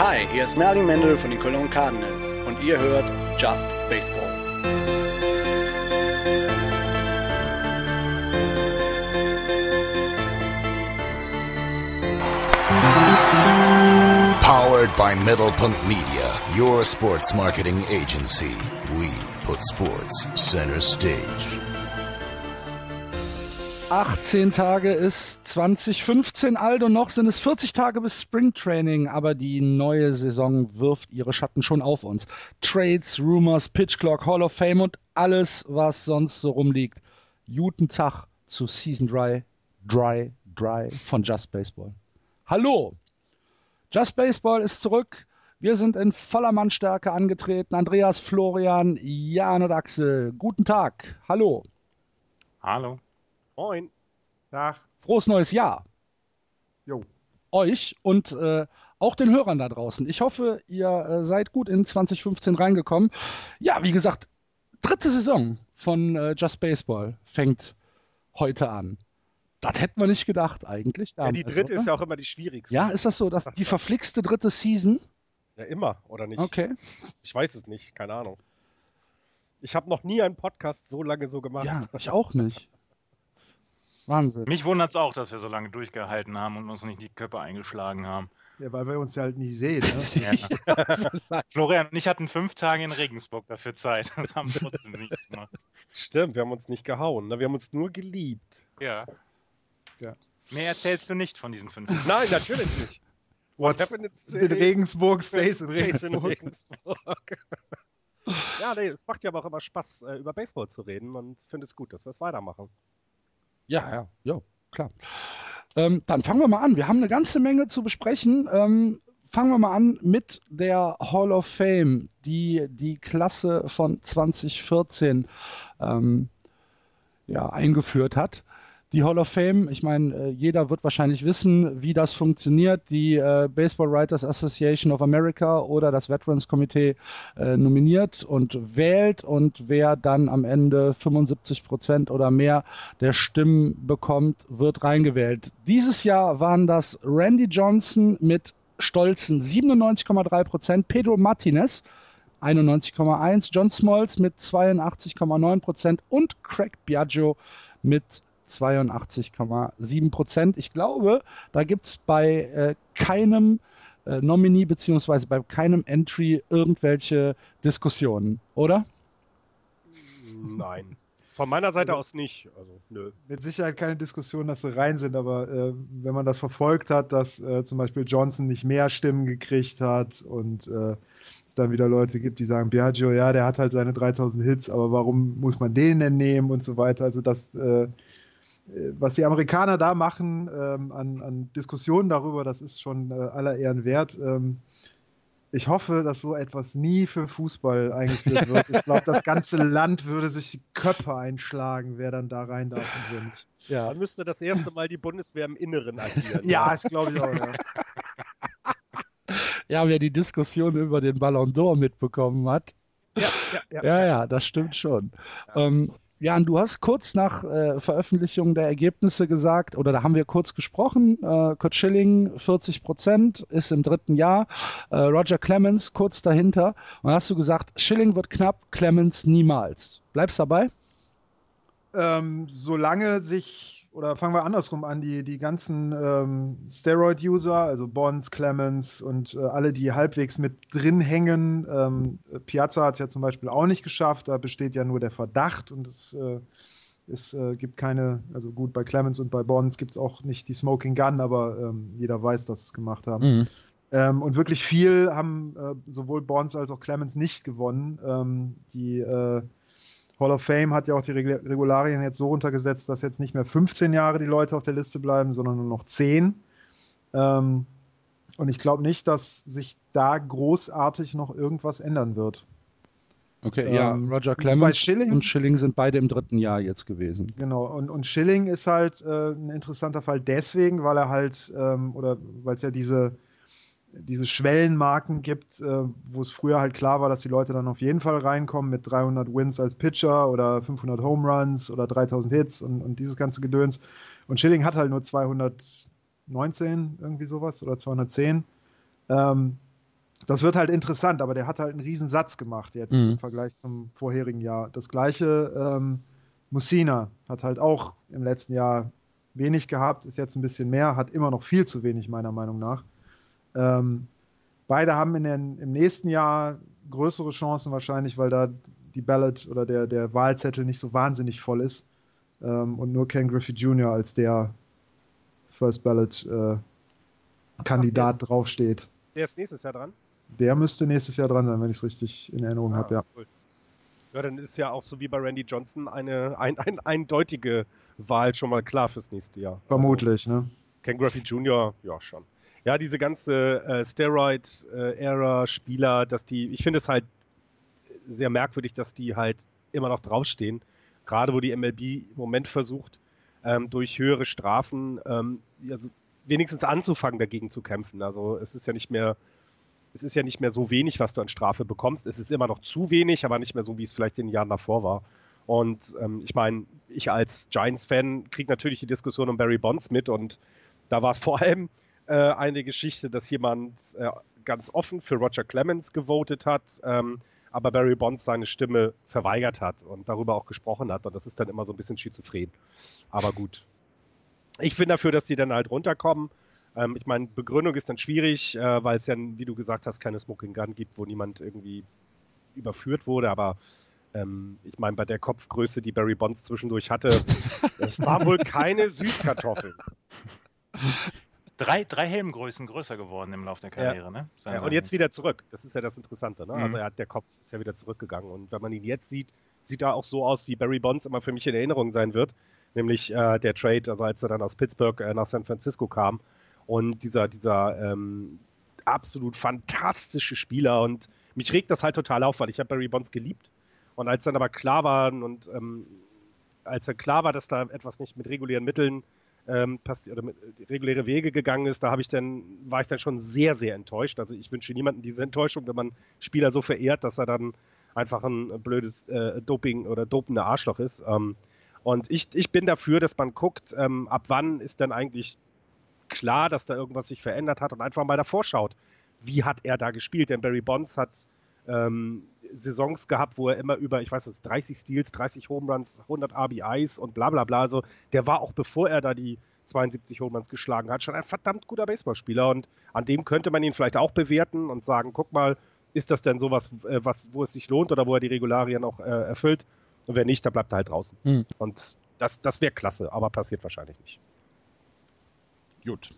Hi, hier ist Merlin Mendel von den Cologne Cardinals und ihr hört Just Baseball. Powered by Middlepunkt Media, your sports marketing agency. We put sports center stage. 18 Tage ist 2015 alt und noch sind es 40 Tage bis Springtraining, aber die neue Saison wirft ihre Schatten schon auf uns. Trades, Rumors, Pitch Clock, Hall of Fame und alles, was sonst so rumliegt. Guten Tag zu Season Dry, Dry, Dry von Just Baseball. Hallo! Just Baseball ist zurück. Wir sind in voller Mannstärke angetreten. Andreas, Florian, Jan und Axel. Guten Tag. Hallo. Hallo. Moin. Tag. Frohes neues Jahr. Jo. Euch und äh, auch den Hörern da draußen. Ich hoffe, ihr äh, seid gut in 2015 reingekommen. Ja, wie gesagt, dritte Saison von äh, Just Baseball fängt heute an. Das hätten wir nicht gedacht eigentlich. Ja, die dritte oder? ist ja auch immer die schwierigste. Ja, ist das so? Dass die verflixte dritte Season? Ja, immer, oder nicht? Okay. Ich weiß es nicht, keine Ahnung. Ich habe noch nie einen Podcast so lange so gemacht. Ja, ich auch nicht. Wahnsinn. Mich wundert es auch, dass wir so lange durchgehalten haben und uns nicht die Köpfe eingeschlagen haben. Ja, weil wir uns ja halt nicht sehen. Ne? Ja. Florian und ich hatten fünf Tage in Regensburg dafür Zeit. Das haben trotzdem nichts gemacht. Stimmt, wir haben uns nicht gehauen. Ne? Wir haben uns nur geliebt. Ja. ja. Mehr erzählst du nicht von diesen fünf Tagen. Nein, natürlich nicht. What happens in Regensburg stays in Regensburg. Regensburg. ja, nee, es macht ja aber auch immer Spaß, äh, über Baseball zu reden und finde es gut, dass wir es weitermachen. Ja, ja, ja, klar. Ähm, dann fangen wir mal an. Wir haben eine ganze Menge zu besprechen. Ähm, fangen wir mal an mit der Hall of Fame, die die Klasse von 2014 ähm, ja, eingeführt hat die Hall of Fame, ich meine, äh, jeder wird wahrscheinlich wissen, wie das funktioniert. Die äh, Baseball Writers Association of America oder das Veterans Komitee äh, nominiert und wählt und wer dann am Ende 75 Prozent oder mehr der Stimmen bekommt, wird reingewählt. Dieses Jahr waren das Randy Johnson mit stolzen 97,3 Prozent, Pedro Martinez 91,1, John Smalls mit 82,9 Prozent und Craig Biagio mit 82,7 Prozent. Ich glaube, da gibt es bei äh, keinem äh, Nominee beziehungsweise bei keinem Entry irgendwelche Diskussionen, oder? Nein. Von meiner Seite also, aus nicht. Also, nö. Mit Sicherheit keine Diskussion, dass sie rein sind, aber äh, wenn man das verfolgt hat, dass äh, zum Beispiel Johnson nicht mehr Stimmen gekriegt hat und äh, es dann wieder Leute gibt, die sagen, Biagio, ja, der hat halt seine 3000 Hits, aber warum muss man den denn nehmen und so weiter. Also das äh, was die Amerikaner da machen ähm, an, an, Diskussionen darüber, das ist schon äh, aller Ehren wert. Ähm, ich hoffe, dass so etwas nie für Fußball eingeführt wird. Ich glaube, das ganze Land würde sich die Köpfe einschlagen, wer dann da rein darf und wer nicht. Ja, dann müsste das erste Mal die Bundeswehr im Inneren agieren. ja, das glaube ich auch, ja. Ja, wer die Diskussion über den Ballon d'Or mitbekommen hat. Ja, ja, ja. Ja, ja, das stimmt schon. Ja. Ähm, Jan, du hast kurz nach äh, Veröffentlichung der Ergebnisse gesagt, oder da haben wir kurz gesprochen, äh, Kurt Schilling 40 Prozent, ist im dritten Jahr, äh, Roger Clemens kurz dahinter. Und hast du gesagt, Schilling wird knapp, Clemens niemals. Bleibst dabei? Ähm, solange sich oder fangen wir andersrum an, die, die ganzen ähm, Steroid-User, also Bonds, Clemens und äh, alle, die halbwegs mit drin hängen. Ähm, Piazza hat es ja zum Beispiel auch nicht geschafft, da besteht ja nur der Verdacht und es, äh, es äh, gibt keine, also gut, bei Clemens und bei Bonds gibt es auch nicht die Smoking Gun, aber ähm, jeder weiß, dass sie es gemacht haben. Mhm. Ähm, und wirklich viel haben äh, sowohl Bonds als auch Clemens nicht gewonnen. Ähm, die äh, Hall of Fame hat ja auch die Regularien jetzt so runtergesetzt, dass jetzt nicht mehr 15 Jahre die Leute auf der Liste bleiben, sondern nur noch 10. Ähm, und ich glaube nicht, dass sich da großartig noch irgendwas ändern wird. Okay, ähm, ja, Roger Clemens Schilling, und Schilling sind beide im dritten Jahr jetzt gewesen. Genau, und, und Schilling ist halt äh, ein interessanter Fall deswegen, weil er halt, ähm, oder weil es ja diese diese Schwellenmarken gibt, äh, wo es früher halt klar war, dass die Leute dann auf jeden Fall reinkommen mit 300 Wins als Pitcher oder 500 Home Runs oder 3000 Hits und, und dieses ganze Gedöns. Und Schilling hat halt nur 219 irgendwie sowas oder 210. Ähm, das wird halt interessant, aber der hat halt einen riesen Satz gemacht jetzt Mhm. im Vergleich zum vorherigen Jahr. Das gleiche ähm, Mussina hat halt auch im letzten Jahr wenig gehabt, ist jetzt ein bisschen mehr, hat immer noch viel zu wenig meiner Meinung nach. Ähm, beide haben in den, im nächsten Jahr größere Chancen wahrscheinlich, weil da die Ballot oder der, der Wahlzettel nicht so wahnsinnig voll ist ähm, und nur Ken Griffey Jr. als der First Ballot äh, Kandidat draufsteht. Der ist nächstes Jahr dran. Der müsste nächstes Jahr dran sein, wenn ich es richtig in Erinnerung habe, ja. cool. Ja, dann ist ja auch so wie bei Randy Johnson eine ein, ein, eindeutige Wahl schon mal klar fürs nächste Jahr. Vermutlich, ne? Also, Ken Griffey Jr., ja schon. Ja, diese ganze äh, Steroid-Ära-Spieler, dass die, ich finde es halt sehr merkwürdig, dass die halt immer noch draufstehen. Gerade wo die MLB im Moment versucht, ähm, durch höhere Strafen ähm, also wenigstens anzufangen, dagegen zu kämpfen. Also es ist ja nicht mehr, es ist ja nicht mehr so wenig, was du an Strafe bekommst. Es ist immer noch zu wenig, aber nicht mehr so, wie es vielleicht in den Jahren davor war. Und ähm, ich meine, ich als Giants-Fan kriege natürlich die Diskussion um Barry Bonds mit und da war es vor allem äh, eine Geschichte, dass jemand äh, ganz offen für Roger Clemens gewotet hat, ähm, aber Barry Bonds seine Stimme verweigert hat und darüber auch gesprochen hat. Und das ist dann immer so ein bisschen schizophren. Aber gut. Ich bin dafür, dass sie dann halt runterkommen. Ähm, ich meine, Begründung ist dann schwierig, äh, weil es ja, wie du gesagt hast, keine Smoking Gun gibt, wo niemand irgendwie überführt wurde. Aber ähm, ich meine, bei der Kopfgröße, die Barry Bonds zwischendurch hatte, es war wohl keine Süßkartoffel. Drei, drei Helmgrößen größer geworden im Laufe der Karriere, ne? Ja, und jetzt wieder zurück. Das ist ja das Interessante. Ne? Mhm. Also er hat, der Kopf ist ja wieder zurückgegangen. Und wenn man ihn jetzt sieht, sieht er auch so aus, wie Barry Bonds immer für mich in Erinnerung sein wird. Nämlich äh, der Trade, also als er dann aus Pittsburgh äh, nach San Francisco kam. Und dieser, dieser ähm, absolut fantastische Spieler. Und mich regt das halt total auf, weil ich habe Barry Bonds geliebt. Und als dann aber klar war und ähm, als dann klar war, dass da etwas nicht mit regulären Mitteln ähm, oder mit äh, reguläre Wege gegangen ist, da habe ich dann, war ich dann schon sehr, sehr enttäuscht. Also ich wünsche niemandem diese Enttäuschung, wenn man Spieler so verehrt, dass er dann einfach ein blödes äh, Doping oder dopende Arschloch ist. Ähm, und ich, ich bin dafür, dass man guckt, ähm, ab wann ist dann eigentlich klar, dass da irgendwas sich verändert hat und einfach mal davor schaut, wie hat er da gespielt. Denn Barry Bonds hat ähm, Saisons gehabt, wo er immer über, ich weiß nicht, 30 Steals, 30 Home Runs, 100 RBIs und bla bla bla. Also der war auch bevor er da die 72 Home Runs geschlagen hat, schon ein verdammt guter Baseballspieler und an dem könnte man ihn vielleicht auch bewerten und sagen, guck mal, ist das denn sowas, äh, was, wo es sich lohnt oder wo er die Regularien auch äh, erfüllt? Und wenn nicht, dann bleibt er halt draußen. Hm. Und das, das wäre klasse, aber passiert wahrscheinlich nicht. Gut.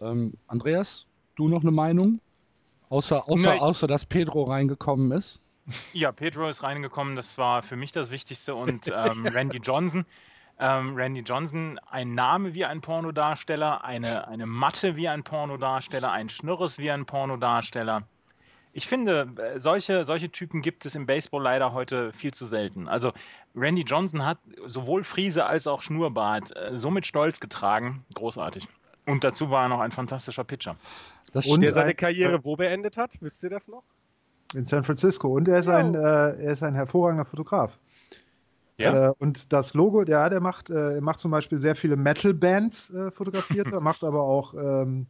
Ähm, Andreas, du noch eine Meinung? Außer, außer, Na, ich- außer dass Pedro reingekommen ist. Ja, Pedro ist reingekommen, das war für mich das Wichtigste. Und ähm, Randy Johnson. Ähm, Randy Johnson, ein Name wie ein Pornodarsteller, eine, eine Matte wie ein Pornodarsteller, ein Schnürres wie ein Pornodarsteller. Ich finde, äh, solche, solche Typen gibt es im Baseball leider heute viel zu selten. Also Randy Johnson hat sowohl Friese als auch Schnurrbart äh, so mit Stolz getragen. Großartig. Und dazu war er noch ein fantastischer Pitcher. Das Und Der seine ein- Karriere wo beendet hat, wisst ihr das noch? In San Francisco. Und er ist, ein, äh, er ist ein hervorragender Fotograf. Ja? Äh, und das Logo, ja, der macht, äh, er macht zum Beispiel sehr viele Metal-Bands äh, fotografiert, er macht aber auch ähm,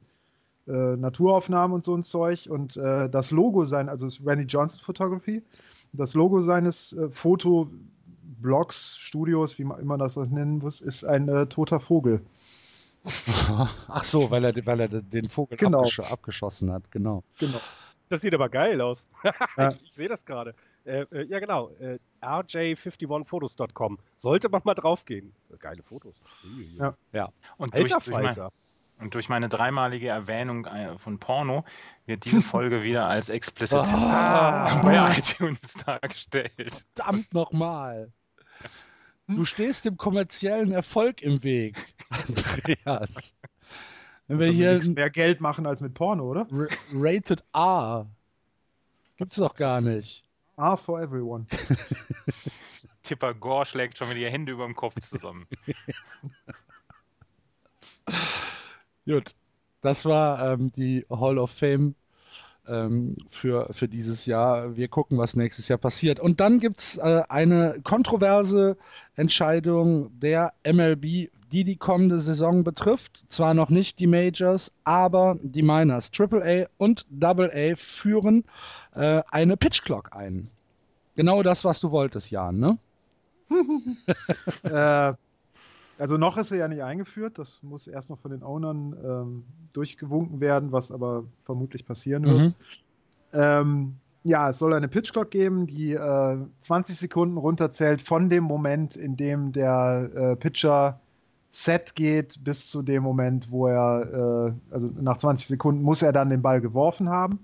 äh, Naturaufnahmen und so ein Zeug. Und äh, das Logo sein, also es ist Randy Johnson Photography, das Logo seines äh, Fotoblogs, Studios, wie man immer das nennen muss, ist ein äh, toter Vogel. Ach so, weil er, weil er den Vogel Genau. abgesch abgeschossen hat, genau. Genau. Das sieht aber geil aus. Ja. ich ich sehe das gerade. Äh, äh, ja, genau. Äh, rj51photos.com. Sollte man mal draufgehen. Geile Fotos. Ja. Und durch, durch, mein, und durch meine dreimalige Erwähnung äh, von Porno wird diese Folge wieder als explicit Ah. bei iTunes dargestellt. Verdammt nochmal. Du stehst dem kommerziellen Erfolg im Weg, Andreas. Wenn wir hier mehr Geld machen als mit Porno, oder? R- Rated R gibt's doch gar nicht. R for everyone. Tipper Gore schlägt schon wieder die Hände über dem Kopf zusammen. Gut, das war ähm, die Hall of Fame ähm, für, für dieses Jahr. Wir gucken, was nächstes Jahr passiert. Und dann gibt's äh, eine kontroverse Entscheidung der MLB, die die kommende Saison betrifft. Zwar noch nicht die Majors, aber die Miners AAA und AA führen äh, eine Pitch Clock ein. Genau das, was du wolltest, Jan, ne? äh, also noch ist er ja nicht eingeführt. Das muss erst noch von den Ownern ähm, durchgewunken werden, was aber vermutlich passieren wird. Mhm. Ähm, ja, es soll eine Pitch Clock geben, die äh, 20 Sekunden runterzählt von dem Moment, in dem der äh, Pitcher Set geht, bis zu dem Moment, wo er, äh, also nach 20 Sekunden muss er dann den Ball geworfen haben.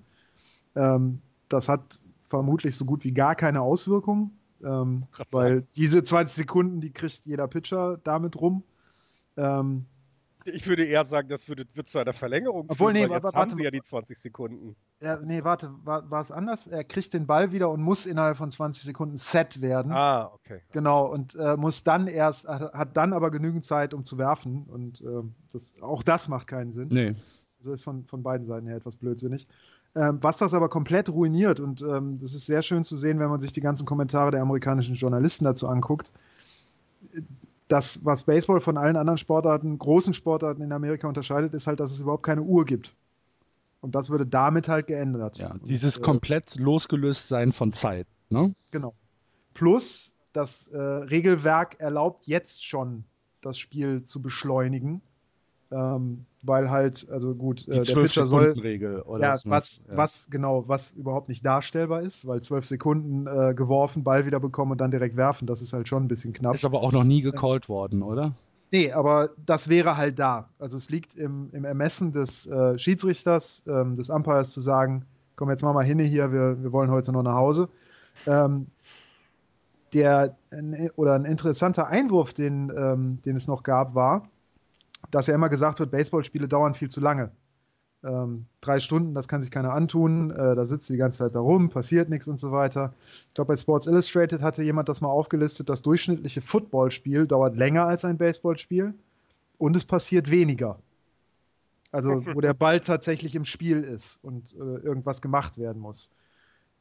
Ähm, das hat vermutlich so gut wie gar keine Auswirkungen, ähm, weil diese 20 Sekunden, die kriegt jeder Pitcher damit rum. Ähm, ich würde eher sagen, das würde, wird zu einer Verlängerung Obwohl, führen, nee, jetzt warte, haben sie ja die 20 Sekunden. Ja, nee, warte, war, war es anders? Er kriegt den Ball wieder und muss innerhalb von 20 Sekunden set werden. Ah, okay. Genau, und äh, muss dann erst, hat dann aber genügend Zeit, um zu werfen. Und äh, das, auch das macht keinen Sinn. Nee. Also ist von, von beiden Seiten her etwas blödsinnig. Ähm, was das aber komplett ruiniert, und ähm, das ist sehr schön zu sehen, wenn man sich die ganzen Kommentare der amerikanischen Journalisten dazu anguckt das, was Baseball von allen anderen Sportarten, großen Sportarten in Amerika unterscheidet, ist halt, dass es überhaupt keine Uhr gibt. Und das würde damit halt geändert. Ja, dieses und, äh, komplett losgelöst sein von Zeit. Ne? Genau. Plus, das äh, Regelwerk erlaubt jetzt schon, das Spiel zu beschleunigen. Ähm, weil halt, also gut, äh, der Pitcher soll. Regel oder ja, was, ja. was genau, was überhaupt nicht darstellbar ist, weil zwölf Sekunden äh, geworfen, Ball wieder bekommen und dann direkt werfen, das ist halt schon ein bisschen knapp. Ist aber auch noch nie gecallt worden, oder? Nee, aber das wäre halt da. Also es liegt im, im Ermessen des äh, Schiedsrichters, ähm, des Umpires zu sagen, komm, jetzt mal mal hin hier, wir, wir wollen heute noch nach Hause. Ähm, der, oder ein interessanter Einwurf, den, ähm, den es noch gab, war, dass ja immer gesagt wird, Baseballspiele dauern viel zu lange. Ähm, drei Stunden, das kann sich keiner antun, äh, da sitzt die ganze Zeit da rum, passiert nichts und so weiter. Ich glaube, bei Sports Illustrated hatte jemand das mal aufgelistet, das durchschnittliche Footballspiel dauert länger als ein Baseballspiel und es passiert weniger. Also, wo der Ball tatsächlich im Spiel ist und äh, irgendwas gemacht werden muss.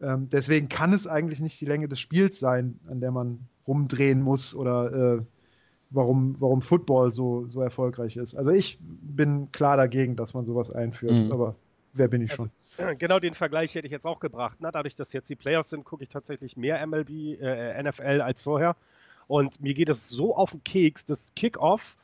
Ähm, deswegen kann es eigentlich nicht die Länge des Spiels sein, an der man rumdrehen muss oder äh, warum, warum Football so, so erfolgreich ist. Also ich bin klar dagegen, dass man sowas einführt, mhm. aber wer bin ich schon? Also, genau den Vergleich hätte ich jetzt auch gebracht. Na, dadurch, dass jetzt die Playoffs sind, gucke ich tatsächlich mehr MLB, äh, NFL als vorher. Und mir geht es so auf den Keks, das Kickoff,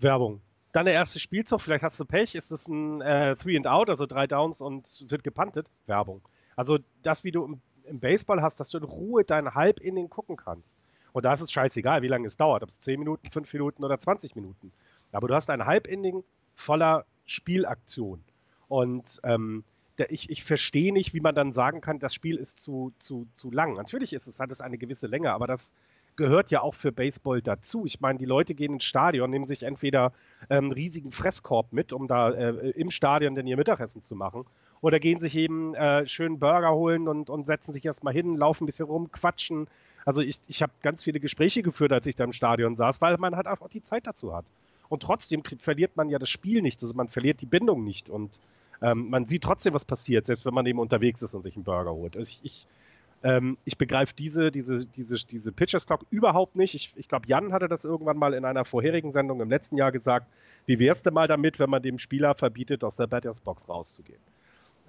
Werbung. Dann der erste Spielzug, vielleicht hast du Pech, ist es ein äh, Three and Out, also drei Downs und wird gepantet, Werbung. Also das, wie du im, im Baseball hast, dass du in Ruhe deinen Halb-Inning gucken kannst. Und da ist es scheißegal, wie lange es dauert, ob es 10 Minuten, 5 Minuten oder 20 Minuten. Aber du hast ein Halbending voller Spielaktion. Und ähm, der, ich, ich verstehe nicht, wie man dann sagen kann, das Spiel ist zu, zu, zu lang. Natürlich ist es, hat es eine gewisse Länge, aber das gehört ja auch für Baseball dazu. Ich meine, die Leute gehen ins Stadion, nehmen sich entweder ähm, einen riesigen Fresskorb mit, um da äh, im Stadion dann ihr Mittagessen zu machen, oder gehen sich eben äh, schön Burger holen und, und setzen sich erstmal hin, laufen ein bisschen rum, quatschen, also ich, ich habe ganz viele Gespräche geführt, als ich da im Stadion saß, weil man halt einfach die Zeit dazu hat. Und trotzdem verliert man ja das Spiel nicht, also man verliert die Bindung nicht und ähm, man sieht trotzdem, was passiert, selbst wenn man eben unterwegs ist und sich einen Burger holt. Also ich, ich, ähm, ich begreife diese, diese, diese, diese Pitchers Clock überhaupt nicht. Ich, ich glaube, Jan hatte das irgendwann mal in einer vorherigen Sendung im letzten Jahr gesagt. Wie wär's denn mal damit, wenn man dem Spieler verbietet, aus der Batters Box rauszugehen?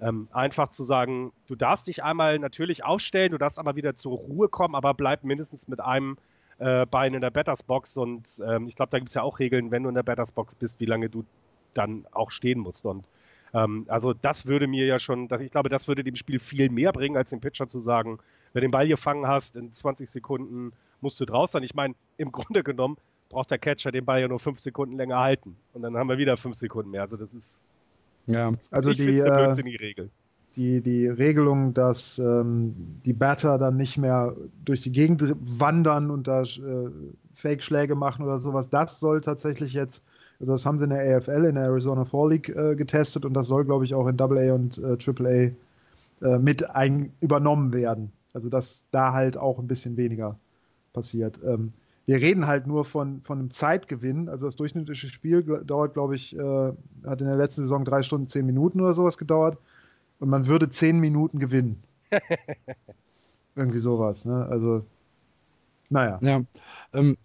Ähm, einfach zu sagen, du darfst dich einmal natürlich aufstellen, du darfst aber wieder zur Ruhe kommen, aber bleib mindestens mit einem äh, Bein in der Batters Box und ähm, ich glaube, da gibt es ja auch Regeln, wenn du in der Batters Box bist, wie lange du dann auch stehen musst. Und ähm, also das würde mir ja schon, ich glaube, das würde dem Spiel viel mehr bringen, als dem Pitcher zu sagen, wenn du den Ball gefangen hast, in 20 Sekunden musst du draus sein. Ich meine, im Grunde genommen braucht der Catcher den Ball ja nur 5 Sekunden länger halten. Und dann haben wir wieder 5 Sekunden mehr. Also das ist ja, also ich die, äh, Regel. Die, die Regelung, dass ähm, die Batter dann nicht mehr durch die Gegend wandern und da äh, Fake-Schläge machen oder sowas, das soll tatsächlich jetzt, also das haben sie in der AFL, in der Arizona Fall League äh, getestet und das soll, glaube ich, auch in AA und äh, AAA äh, mit ein, übernommen werden. Also dass da halt auch ein bisschen weniger passiert. Ähm, wir reden halt nur von, von einem Zeitgewinn. Also das durchschnittliche Spiel dauert, glaube ich, äh, hat in der letzten Saison drei Stunden, zehn Minuten oder sowas gedauert. Und man würde zehn Minuten gewinnen. Irgendwie sowas, ne? Also, naja. Ja. Ähm,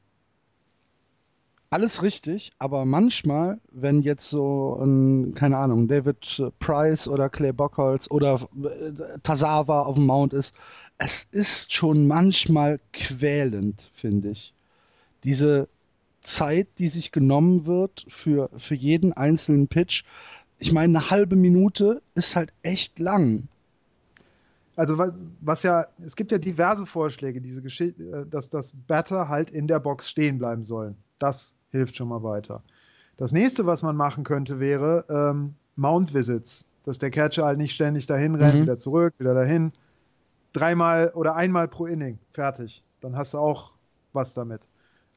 Alles richtig, aber manchmal, wenn jetzt so ein, keine Ahnung, David Price oder Clay Bockholz oder äh, Tazawa auf dem Mount ist, es ist schon manchmal quälend, finde ich. Diese Zeit, die sich genommen wird für, für jeden einzelnen Pitch. Ich meine, eine halbe Minute ist halt echt lang. Also was ja, es gibt ja diverse Vorschläge, diese Geschichte, äh, dass das Batter halt in der Box stehen bleiben sollen. Das hilft schon mal weiter. Das nächste, was man machen könnte, wäre ähm, Mount Visits, dass der Catcher halt nicht ständig dahin rennt, mhm. wieder zurück, wieder dahin. Dreimal oder einmal pro Inning, fertig. Dann hast du auch was damit.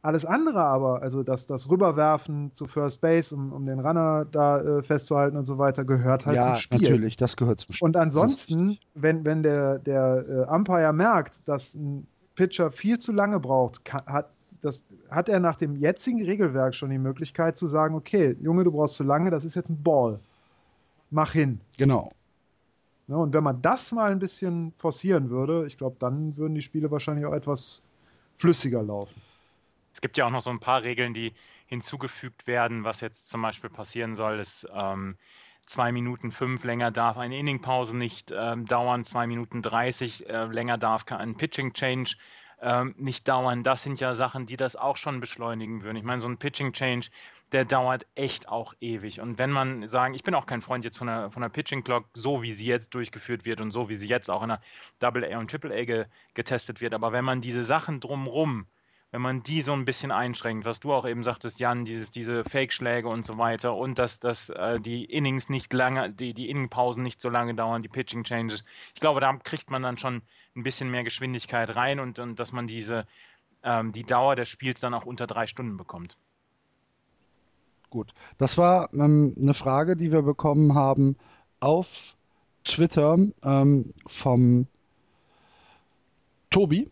Alles andere aber, also das, das Rüberwerfen zu First Base, um, um den Runner da äh, festzuhalten und so weiter, gehört halt ja, zum Spiel. natürlich, das gehört zum Spiel. Und ansonsten, wenn, wenn der, der äh, Umpire merkt, dass ein Pitcher viel zu lange braucht, kann, hat, das hat er nach dem jetzigen Regelwerk schon die Möglichkeit zu sagen, okay, Junge, du brauchst zu lange, das ist jetzt ein Ball. Mach hin. Genau. Ja, und wenn man das mal ein bisschen forcieren würde, ich glaube, dann würden die Spiele wahrscheinlich auch etwas flüssiger laufen. Es gibt ja auch noch so ein paar Regeln, die hinzugefügt werden, was jetzt zum Beispiel passieren soll, ist ähm, zwei Minuten fünf länger darf eine Inningpause nicht ähm, dauern, zwei Minuten dreißig äh, länger darf ein Pitching Change ähm, nicht dauern. Das sind ja Sachen, die das auch schon beschleunigen würden. Ich meine, so ein Pitching Change, der dauert echt auch ewig. Und wenn man sagen, ich bin auch kein Freund jetzt von der, von der Pitching Clock, so wie sie jetzt durchgeführt wird und so wie sie jetzt auch in der Double A und Triple A ge, getestet wird, aber wenn man diese Sachen drumrum wenn man die so ein bisschen einschränkt, was du auch eben sagtest, Jan, dieses, diese Fake-Schläge und so weiter und dass, dass äh, die Innings nicht lange, die, die Inningpausen nicht so lange dauern, die Pitching-Changes. Ich glaube, da kriegt man dann schon ein bisschen mehr Geschwindigkeit rein und, und dass man diese, ähm, die Dauer des Spiels dann auch unter drei Stunden bekommt. Gut, das war ähm, eine Frage, die wir bekommen haben auf Twitter ähm, vom Tobi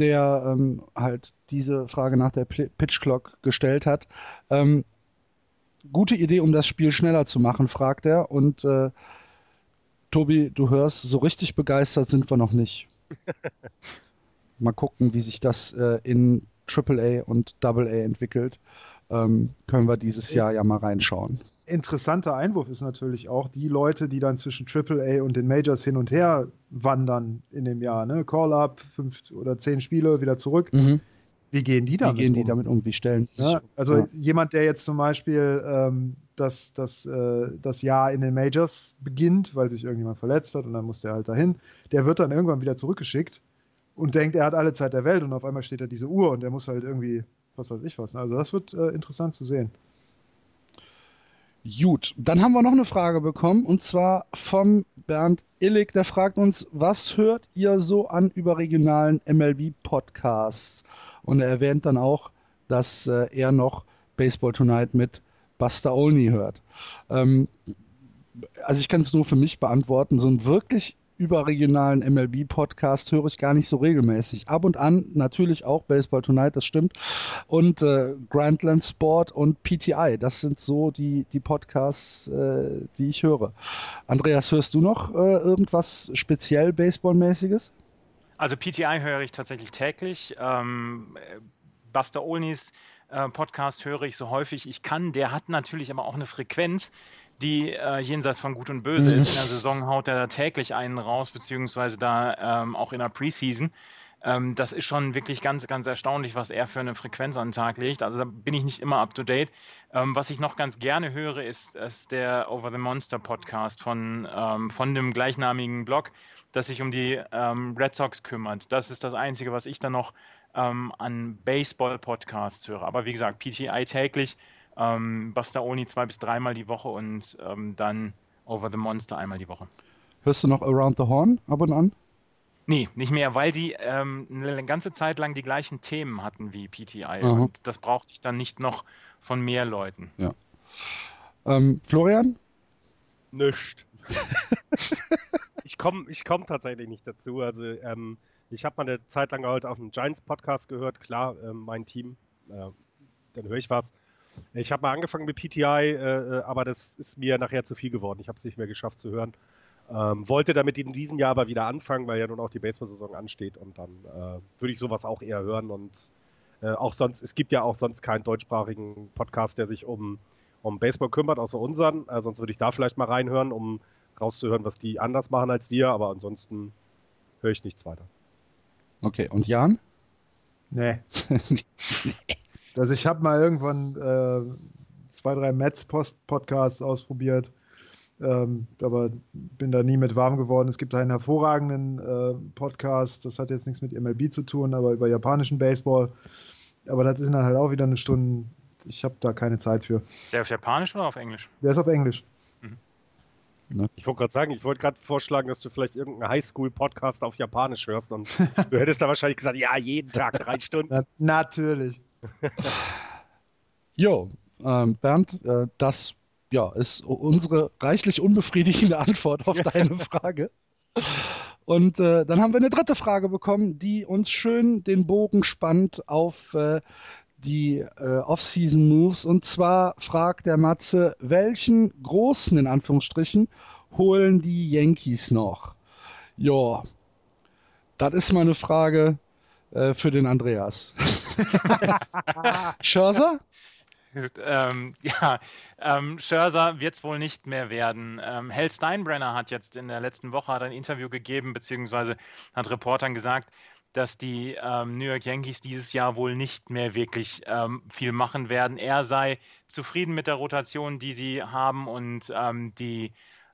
der ähm, halt diese Frage nach der Pitch Clock gestellt hat. Ähm, gute Idee, um das Spiel schneller zu machen, fragt er. Und äh, Tobi, du hörst, so richtig begeistert sind wir noch nicht. Mal gucken, wie sich das äh, in AAA und AA entwickelt. Ähm, können wir dieses Jahr ja mal reinschauen interessanter Einwurf ist natürlich auch die Leute, die dann zwischen AAA und den Majors hin und her wandern in dem Jahr. Ne? Call-up, fünf oder zehn Spiele, wieder zurück. Mhm. Wie gehen die damit um? Wie gehen die um? damit um? Wie stellen ja, Also ja. jemand, der jetzt zum Beispiel ähm, das, das, äh, das Jahr in den Majors beginnt, weil sich irgendjemand verletzt hat und dann muss der halt dahin, der wird dann irgendwann wieder zurückgeschickt und denkt, er hat alle Zeit der Welt und auf einmal steht da diese Uhr und der muss halt irgendwie, was weiß ich was. Also das wird äh, interessant zu sehen. Gut, dann haben wir noch eine Frage bekommen und zwar vom Bernd Illig, der fragt uns, was hört ihr so an überregionalen MLB-Podcasts? Und er erwähnt dann auch, dass äh, er noch Baseball Tonight mit Buster Olney hört. Ähm, also ich kann es nur für mich beantworten, so ein wirklich überregionalen MLB-Podcast höre ich gar nicht so regelmäßig. Ab und an natürlich auch Baseball Tonight, das stimmt. Und äh, Grandland Sport und PTI, das sind so die, die Podcasts, äh, die ich höre. Andreas, hörst du noch äh, irgendwas speziell Baseballmäßiges? Also PTI höre ich tatsächlich täglich. Ähm, Buster Olneys äh, Podcast höre ich so häufig ich kann. Der hat natürlich aber auch eine Frequenz, die äh, jenseits von Gut und Böse mhm. ist. In der Saison haut er da täglich einen raus, beziehungsweise da ähm, auch in der Preseason. Ähm, das ist schon wirklich ganz, ganz erstaunlich, was er für eine Frequenz an den Tag legt. Also da bin ich nicht immer up to date. Ähm, was ich noch ganz gerne höre, ist, ist der Over the Monster Podcast von, ähm, von dem gleichnamigen Blog, das sich um die ähm, Red Sox kümmert. Das ist das Einzige, was ich dann noch ähm, an Baseball-Podcasts höre. Aber wie gesagt, PTI täglich ähm, Bastaoni zwei bis dreimal die Woche und ähm, dann Over the Monster einmal die Woche. Hörst du noch Around the Horn ab und an? Nee, nicht mehr, weil die ähm, eine ganze Zeit lang die gleichen Themen hatten wie PTI. Aha. Und das brauchte ich dann nicht noch von mehr Leuten. Ja. Ähm, Florian? Nischt. ich komme ich komm tatsächlich nicht dazu. Also ähm, ich habe mal eine Zeit lang halt auf dem Giants Podcast gehört, klar, äh, mein Team. Äh, dann höre ich was. Ich habe mal angefangen mit PTI, äh, äh, aber das ist mir nachher zu viel geworden. Ich habe es nicht mehr geschafft zu hören. Ähm, wollte damit in diesem Jahr aber wieder anfangen, weil ja nun auch die Baseball-Saison ansteht und dann äh, würde ich sowas auch eher hören und äh, auch sonst, es gibt ja auch sonst keinen deutschsprachigen Podcast, der sich um, um Baseball kümmert, außer unseren. Äh, sonst würde ich da vielleicht mal reinhören, um rauszuhören, was die anders machen als wir, aber ansonsten höre ich nichts weiter. Okay, und Jan? Nee. also ich habe mal irgendwann äh, zwei, drei Mets-Podcasts ausprobiert, ähm, aber bin da nie mit warm geworden. Es gibt einen hervorragenden äh, Podcast, das hat jetzt nichts mit MLB zu tun, aber über japanischen Baseball. Aber das ist dann halt auch wieder eine Stunde. Ich habe da keine Zeit für. Ist der auf Japanisch oder auf Englisch? Der ist auf Englisch. Ne? Ich wollte gerade sagen, ich wollte gerade vorschlagen, dass du vielleicht irgendeinen Highschool-Podcast auf Japanisch hörst und du hättest da wahrscheinlich gesagt, ja, jeden Tag drei Stunden. Na, natürlich. Jo, ähm, Bernd, äh, das ja, ist unsere reichlich unbefriedigende Antwort auf deine Frage. Und äh, dann haben wir eine dritte Frage bekommen, die uns schön den Bogen spannt auf äh, die äh, Off-Season-Moves. Und zwar fragt der Matze, welchen großen, in Anführungsstrichen, holen die Yankees noch? Ja, das ist mal eine Frage äh, für den Andreas. Scherzer? ähm, ja, ähm, Scherzer wird es wohl nicht mehr werden. Ähm, Hal Steinbrenner hat jetzt in der letzten Woche ein Interview gegeben, beziehungsweise hat Reportern gesagt, dass die ähm, New York Yankees dieses Jahr wohl nicht mehr wirklich ähm, viel machen werden. Er sei zufrieden mit der Rotation, die sie haben und ähm, die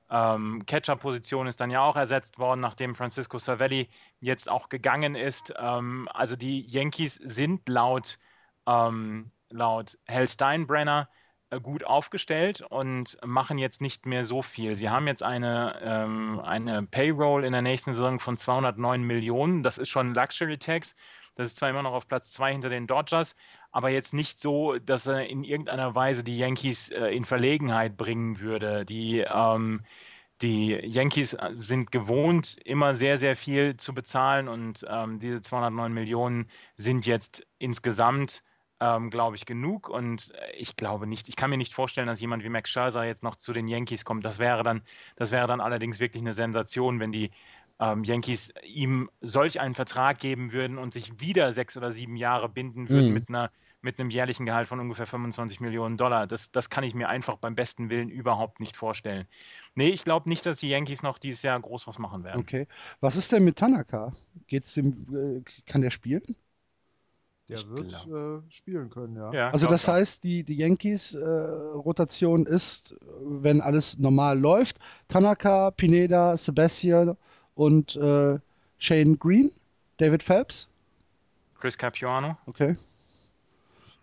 ähm, Catcher-Position ist dann ja auch ersetzt worden, nachdem Francisco Savelli jetzt auch gegangen ist. Ähm, also die Yankees sind laut, ähm, laut Hal Steinbrenner äh, gut aufgestellt und machen jetzt nicht mehr so viel. Sie haben jetzt eine, ähm, eine Payroll in der nächsten Saison von 209 Millionen. Das ist schon Luxury Tax. Das ist zwar immer noch auf Platz 2 hinter den Dodgers, aber jetzt nicht so, dass er in irgendeiner Weise die Yankees äh, in Verlegenheit bringen würde. Die, ähm, die Yankees äh, sind gewohnt, immer sehr, sehr viel zu bezahlen und ähm, diese 209 Millionen sind jetzt insgesamt ähm, glaube ich, genug. Und äh, ich glaube nicht, ich kann mir nicht vorstellen, dass jemand wie Max Scherzer jetzt noch zu den Yankees kommt. Das wäre dann, das wäre dann allerdings wirklich eine Sensation, wenn die ähm, Yankees ihm solch einen Vertrag geben würden und sich wieder sechs oder sieben Jahre binden würden Mhm. mit einer mit einem jährlichen Gehalt von ungefähr 25 Millionen Dollar. Das, das kann ich mir einfach beim besten Willen überhaupt nicht vorstellen. Nee, ich glaube nicht, dass die Yankees noch dieses Jahr groß was machen werden. Okay. Was ist denn mit Tanaka? Geht's dem, äh, kann der spielen? Der Ich wird äh, spielen können, ja. Ja, Also das auch. heißt, die, die Yankees-Rotation ist, äh, wenn alles normal läuft, Tanaka, Pineda, Sebastian und äh, Shane Green, David Phelps. Chris Capuano Okay.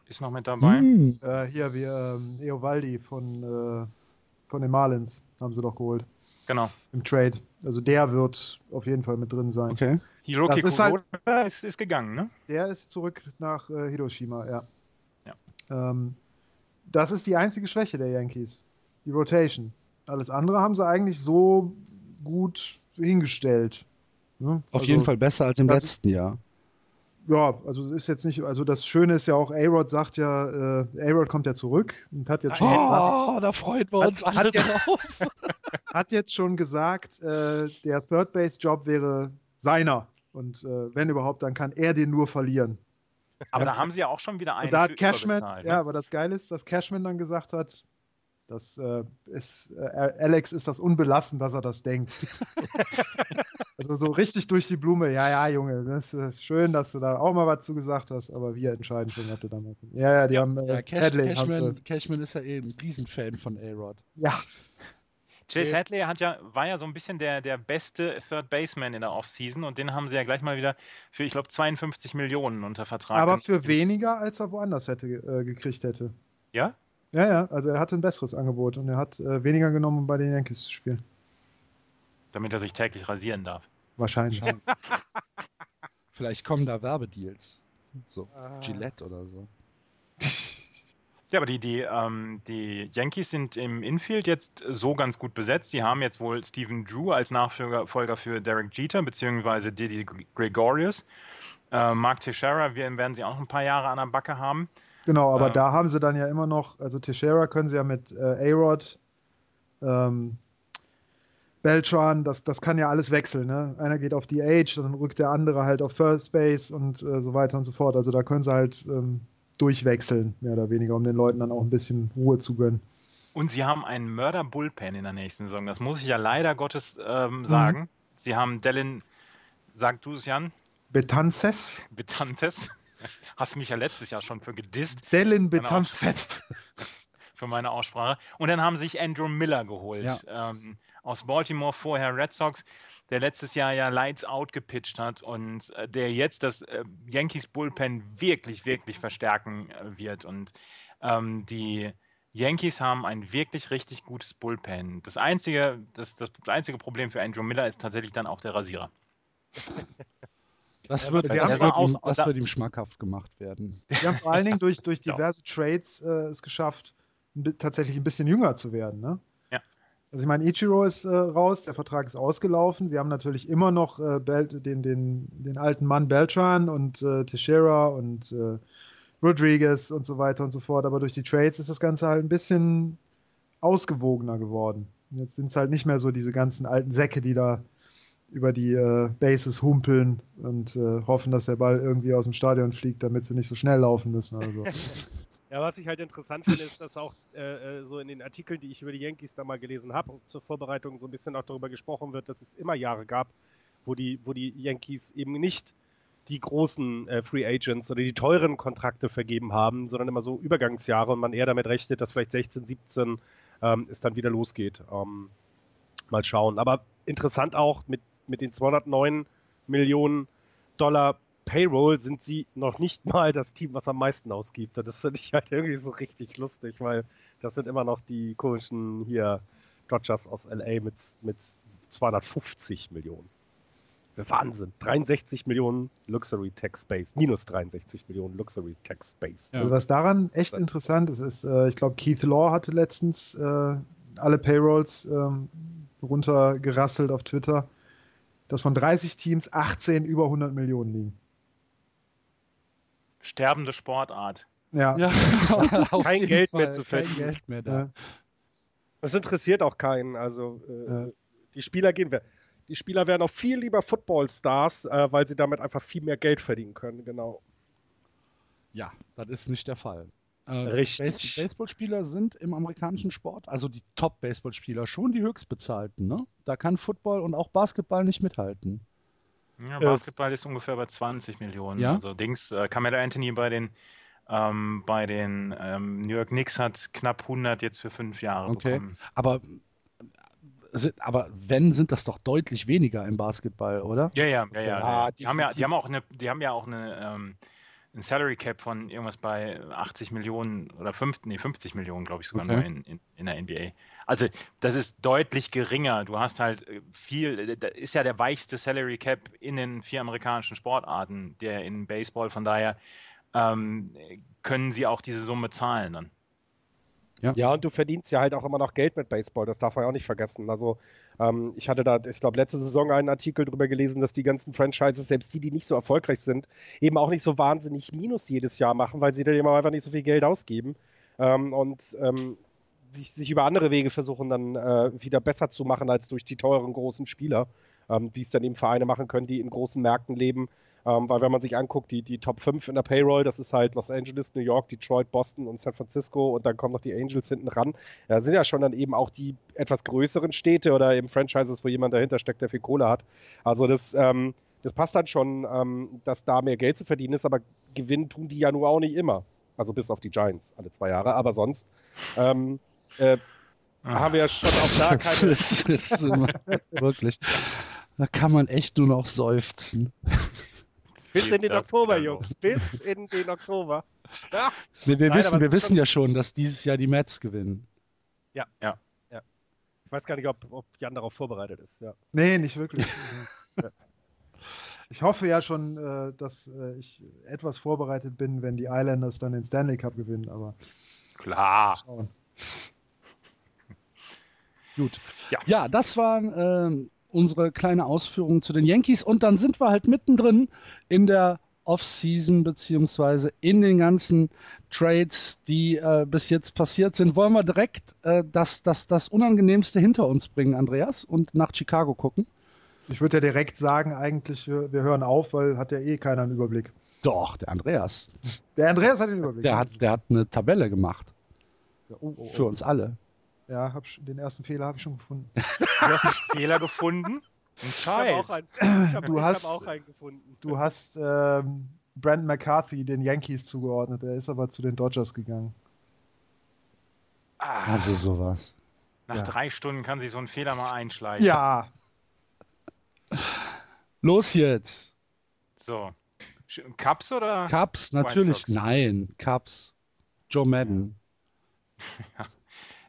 ist noch mit dabei. Hm. Äh, hier, wie ähm, Eovaldi von, äh, von den Marlins haben sie doch geholt Genau. im Trade. Also der wird auf jeden Fall mit drin sein. Okay. Hiroki Das ist halt- Kuroda ist, ist gegangen, ne? Der ist zurück nach äh, Hiroshima, ja. Ja. Ähm, das ist die einzige Schwäche der Yankees. Die Rotation. Alles andere haben sie eigentlich so gut hingestellt. Ne? Auf Also, jeden Fall besser als im das- letzten Jahr. Ja, also es ist jetzt nicht, also das Schöne ist ja auch, A-Rod sagt ja, äh, A-Rod kommt ja zurück und hat jetzt schon gesagt, Oh, da freuen wir Hat- uns alle hat ja- drauf. hat jetzt schon gesagt, äh, der Third Base Job wäre seiner. Und äh, wenn überhaupt, dann kann er den nur verlieren. Aber da haben sie ja auch schon wieder einen Und da hat Cashman, überbezahlt, ja, ne? aber das Geile ist, dass Cashman dann gesagt hat, dass äh, ist, äh, Alex ist das unbelassen, dass er das denkt. also so richtig durch die Blume, ja, ja, Junge, das ist schön, dass du da auch mal was zu gesagt hast, aber wir entscheiden schon, hatte damals. Ja, ja, die haben äh, Ja, Cash, Hadley haben Cashman, sie- Cashman ist ja eh ein Riesenfan von A-Rod. ja, Chase Nee. Hadley hat ja, war ja so ein bisschen der, der beste Third Baseman in der Offseason und den haben sie ja gleich mal wieder für, ich glaube, 52 Millionen unter Vertrag. aber für weniger, als er woanders hätte äh, gekriegt hätte. Ja? Ja, ja, also er hatte ein besseres Angebot und er hat äh, weniger genommen, um bei den Yankees zu spielen. Damit er sich täglich rasieren darf. Wahrscheinlich. Vielleicht kommen da Werbedeals. So, Ah. Gillette oder so. Ja, aber die, die, ähm, die Yankees sind im Infield jetzt so ganz gut besetzt. Sie haben jetzt wohl Stephen Drew als Nachfolger Folger für Derek Jeter, beziehungsweise Didi Gregorius. Äh, Mark Teixeira wir- werden sie auch noch ein paar Jahre an der Backe haben. Genau, aber Ähm. da haben sie dann ja immer noch, also Teixeira können sie ja mit äh, A-Rod, ähm, Beltran, das, das kann ja alles wechseln. Ne? Einer geht auf die Age, dann rückt der andere halt auf First Base und äh, so weiter und so fort. Also da können sie halt ähm, durchwechseln, mehr oder weniger, um den Leuten dann auch ein bisschen Ruhe zu gönnen. Und sie haben einen Mörder-Bullpen in der nächsten Saison. Das muss ich ja leider Gottes ähm, sagen. Mhm. Sie haben Dellen, sag du es, Jan? Betances. Betantes. Hast mich ja letztes Jahr schon für gedisst. Dellen Betances. Für meine Aussprache. Und dann haben sich Andrew Miller geholt. Ja. Ähm, aus Baltimore, vorher Red Sox, der letztes Jahr ja Lights Out gepitcht hat und äh, der jetzt das äh, Yankees Bullpen wirklich, wirklich verstärken äh, wird. Und ähm, die Yankees haben ein wirklich richtig gutes Bullpen. Das einzige, das, das einzige Problem für Andrew Miller ist tatsächlich dann auch der Rasierer. Das wird, das, das, wird, ihm, das wird ihm schmackhaft gemacht werden. Sie haben vor allen Dingen durch, durch diverse ja. Trades äh, es geschafft, tatsächlich ein bisschen jünger zu werden. Ne? Ja. Also ich meine, Ichiro ist äh, raus, der Vertrag ist ausgelaufen. Sie haben natürlich immer noch äh, den, den, den alten Mann Beltran und äh, Teixeira und äh, Rodriguez und so weiter und so fort. Aber durch die Trades ist das Ganze halt ein bisschen ausgewogener geworden. Jetzt sind es halt nicht mehr so diese ganzen alten Säcke, die da über die äh, Bases humpeln und äh, hoffen, dass der Ball irgendwie aus dem Stadion fliegt, damit sie nicht so schnell laufen müssen. Also. ja, was ich halt interessant finde, ist, dass auch äh, äh, so in den Artikeln, die ich über die Yankees da mal gelesen habe zur Vorbereitung so ein bisschen auch darüber gesprochen wird, dass es immer Jahre gab, wo die, wo die Yankees eben nicht die großen äh, Free Agents oder die teuren Kontrakte vergeben haben, sondern immer so Übergangsjahre und man eher damit rechnet, dass vielleicht 16, 17 ähm, es dann wieder losgeht. Ähm, mal schauen. Aber interessant auch mit mit den 209 Millionen Dollar Payroll sind sie noch nicht mal das Team, was am meisten ausgibt. Und das finde ich halt irgendwie so richtig lustig, weil das sind immer noch die komischen hier Dodgers aus LA mit, mit 250 Millionen. Wahnsinn. 63 Millionen Luxury Tech Space. Minus 63 Millionen Luxury Tech Space. Ja. Also was daran echt interessant ist, ist, äh, ich glaube, Keith Law hatte letztens äh, alle Payrolls ähm, runtergerasselt auf Twitter dass von 30 Teams 18 über 100 Millionen liegen. Sterbende Sportart. Ja. ja kein Geld Fall. mehr zu verdienen. Kein Geld mehr da. Ja. Das interessiert auch keinen. Also äh, ja. die Spieler gehen. Die Spieler werden auch viel lieber Footballstars, äh, weil sie damit einfach viel mehr Geld verdienen können. Genau. Ja, das ist nicht der Fall. Äh, Richtig. Baseballspieler sind im amerikanischen Sport, also die Top-Baseballspieler, schon die höchstbezahlten. Ne? Da kann Football und auch Basketball nicht mithalten. Ja, Basketball äh, ist ungefähr bei 20 Millionen. Ja? Also Dings, äh, Camelo Anthony bei den, ähm, bei den ähm, New York Knicks hat knapp 100 jetzt für fünf Jahre okay. bekommen. Aber aber wenn, sind das doch deutlich weniger im Basketball, oder? Ja, ja, ja, ja. ja die, haben ja die haben auch eine, die haben ja auch eine, ähm, ein Salary Cap von irgendwas bei 80 Millionen oder 50, nee, 50 Millionen, glaube ich, sogar okay. nur in, in, in, der NBA. Also das ist deutlich geringer. Du hast halt äh, viel, äh, da ist ja der weichste Salary Cap in den vier amerikanischen Sportarten, der in Baseball, von daher ähm, können sie auch diese Summe zahlen dann. Ja. ja, und du verdienst ja halt auch immer noch Geld mit Baseball, das darf man ja auch nicht vergessen. Also ähm, ich hatte da, ich glaube, letzte Saison einen Artikel darüber gelesen, dass die ganzen Franchises, selbst die, die nicht so erfolgreich sind, eben auch nicht so wahnsinnig Minus jedes Jahr machen, weil sie dann eben einfach nicht so viel Geld ausgeben ähm, und ähm, sich, sich, über andere Wege versuchen, dann äh, wieder besser zu machen als durch die teuren großen Spieler, ähm, wie es dann eben Vereine machen können, die in großen Märkten leben ähm, weil wenn man sich anguckt, die, die Top 5 in der Payroll, das ist halt Los Angeles, New York, Detroit, Boston und San Francisco und dann kommen noch die Angels hinten ran. Da sind ja schon dann eben auch die etwas größeren Städte oder eben Franchises, wo jemand dahinter steckt, der viel Kohle hat. Also das, ähm, das passt dann schon, ähm, dass da mehr Geld zu verdienen ist, aber gewinnen tun die ja nur auch nicht immer. Also bis auf die Giants alle zwei Jahre, aber sonst ähm, äh, ah. haben wir ja schon auch da keine. das ist wirklich. Da kann man echt nur noch seufzen. Bis in den Oktober, Jungs. Bis in den Oktober. Ja. Wir, wir Nein, wissen, wir wissen ja schon, dass dieses Jahr die Mets gewinnen. Ja. Ja. ja. Ich weiß gar nicht, ob, ob Jan darauf vorbereitet ist. Ja. Nee, nicht wirklich. Ich hoffe ja schon, äh, dass äh, ich etwas vorbereitet bin, wenn die Islanders dann den Stanley Cup gewinnen, aber. Klar. Gut. Ja. ja, das waren ähm, unsere kleine Ausführung zu den Yankees. Und dann sind wir halt mittendrin in der Offseason beziehungsweise in den ganzen Trades, die äh, bis jetzt passiert sind, wollen wir direkt äh, das, das, das Unangenehmste hinter uns bringen, Andreas, und nach Chicago gucken. Ich würde ja direkt sagen, eigentlich, wir, wir hören auf, weil hat ja eh keiner einen Überblick. Doch, der Andreas. Der Andreas hat den Überblick. Der hat, der hat eine Tabelle gemacht. Oh, oh, oh. Für uns alle. Ja, hab, den ersten Fehler habe ich schon gefunden. Du hast einen Fehler gefunden? Ein Ich habe auch, Scheiß. einen, hab, Du hast- auch einen gefunden. Du hast ähm, Brandon McCarthy den Yankees zugeordnet. Er ist aber zu den Dodgers gegangen. Ah, Also sowas. nach ja. drei Stunden kann sich so ein Fehler mal einschleichen. Ja, Los jetzt. So. Cups oder? Cups, natürlich. Nein, Cups. Joe Madden. Ja,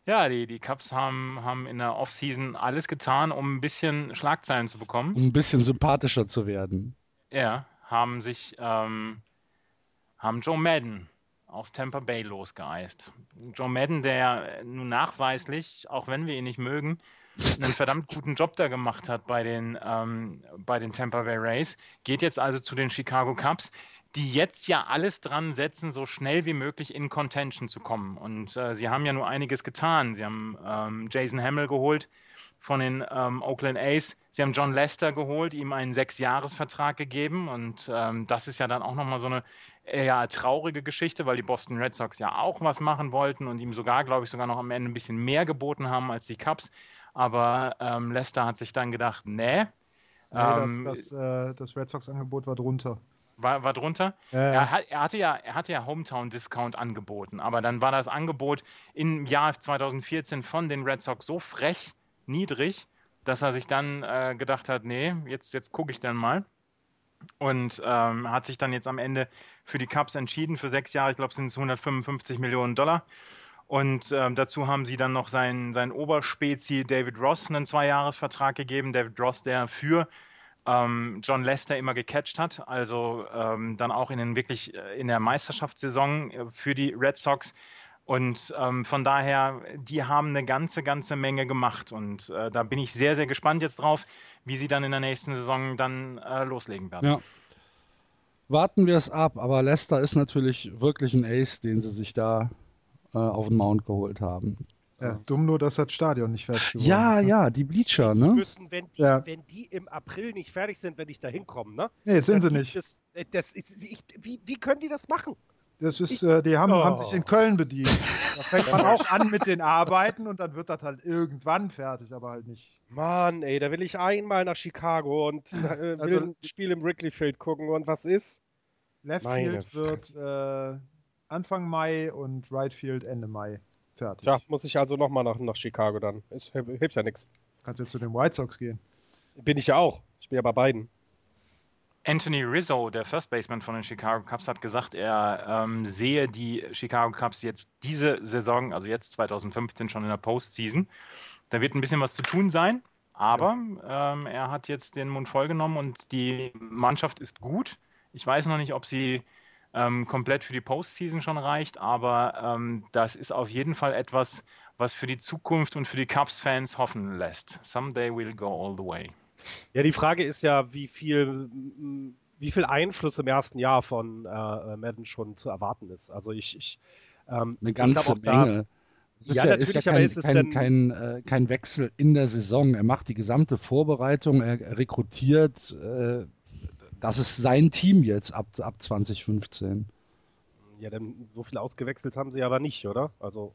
die, die Cubs haben, haben in der Offseason alles getan, um ein bisschen Schlagzeilen zu bekommen. Um ein bisschen sympathischer zu werden. Ja, haben sich, ähm, haben Joe Madden aus Tampa Bay losgeeist. Joe Madden, der nun nachweislich, auch wenn wir ihn nicht mögen, einen verdammt guten Job da gemacht hat bei den, ähm, bei den Tampa Bay Rays, geht jetzt also zu den Chicago Cubs, die jetzt ja alles dran setzen, so schnell wie möglich in Contention zu kommen. Und äh, sie haben ja nur einiges getan. Sie haben ähm, Jason Hamill geholt von den ähm, Oakland A's. Sie haben John Lester geholt, ihm einen Sechsjahresvertrag gegeben. Und ähm, das ist ja dann auch nochmal so eine eher traurige Geschichte, weil die Boston Red Sox ja auch was machen wollten und ihm sogar, glaube ich, sogar noch am Ende ein bisschen mehr geboten haben als die Cubs. Aber ähm, Lester hat sich dann gedacht, nee. nee, Ähm, das, das, äh, das Red Sox-Angebot war drunter. War, war drunter. Ja, Er, hat, er, hatte ja, er hatte ja Hometown-Discount angeboten, aber dann war das Angebot im Jahr 2014 von den Red Sox so frech niedrig, dass er sich dann äh, gedacht hat, nee, jetzt, jetzt gucke ich dann mal. Und ähm, hat sich dann jetzt am Ende für die Cubs entschieden, für sechs Jahre, ich glaube, sind es 155 Millionen Dollar. Und ähm, dazu haben sie dann noch seinen, seinen Oberspezi David Ross einen Zweijahresvertrag gegeben. David Ross, der für ähm, John Lester immer gecatcht hat, also ähm, dann auch in den wirklich äh, in der Meisterschaftssaison äh, für die Red Sox. Und ähm, von daher, die haben eine ganze, ganze Menge gemacht. Und äh, da bin ich sehr, sehr gespannt jetzt drauf, wie sie dann in der nächsten Saison dann äh, loslegen werden. Ja. Warten wir es ab, aber Leicester ist natürlich wirklich ein Ace, den sie sich da äh, auf den Mount geholt haben. Ja, dumm nur, dass das Stadion nicht fertig geworden Ja, ist. ne? ja, die Bleacher, Die ne? müssen, wenn die, Ja. wenn die im April nicht fertig sind, wenn ich da hinkomme, ne? Nee, sind sie nicht. äh, das, ist- ich, wie, wie können die das machen? Das ist, äh, die haben, Oh. haben sich in Köln bedient. Da fängt man auch an mit den Arbeiten und dann wird das halt irgendwann fertig, aber halt nicht. Mann, ey, da will ich einmal nach Chicago und äh, will Also- ein Spiel im Wrigley Field gucken und was ist? Left Meine Field wird äh, Anfang Mai und Right Field Ende Mai fertig. Tja, muss ich also nochmal nach, nach Chicago dann. Es hilft ja nichts. Kannst jetzt zu den White Sox gehen. Bin ich ja auch. Ich bin ja bei beiden. Anthony Rizzo, der First Baseman von den Chicago Cubs, hat gesagt, er ähm, sehe die Chicago Cubs jetzt diese Saison, also jetzt 2015 schon in der Postseason. Da wird ein bisschen was zu tun sein, aber ähm, er hat jetzt den Mund voll genommen und die Mannschaft ist gut. Ich weiß noch nicht, ob sie ähm, komplett für die Postseason schon reicht, aber ähm, das ist auf jeden Fall etwas, was für die Zukunft und für die Cubs-Fans hoffen lässt. Someday we'll go all the way. Ja, die Frage ist ja, wie viel, wie viel Einfluss im ersten Jahr von äh, Madden schon zu erwarten ist. Also ich, ich ähm, Eine ganze Menge. Es ist Ja, ja, ist ja kein, ist es kein, denn- kein, äh, kein Wechsel in der Saison. Er macht die gesamte Vorbereitung, er, er rekrutiert. Äh, das ist sein Team jetzt ab, ab 2015. Ja, denn so viel ausgewechselt haben sie aber nicht, oder? Also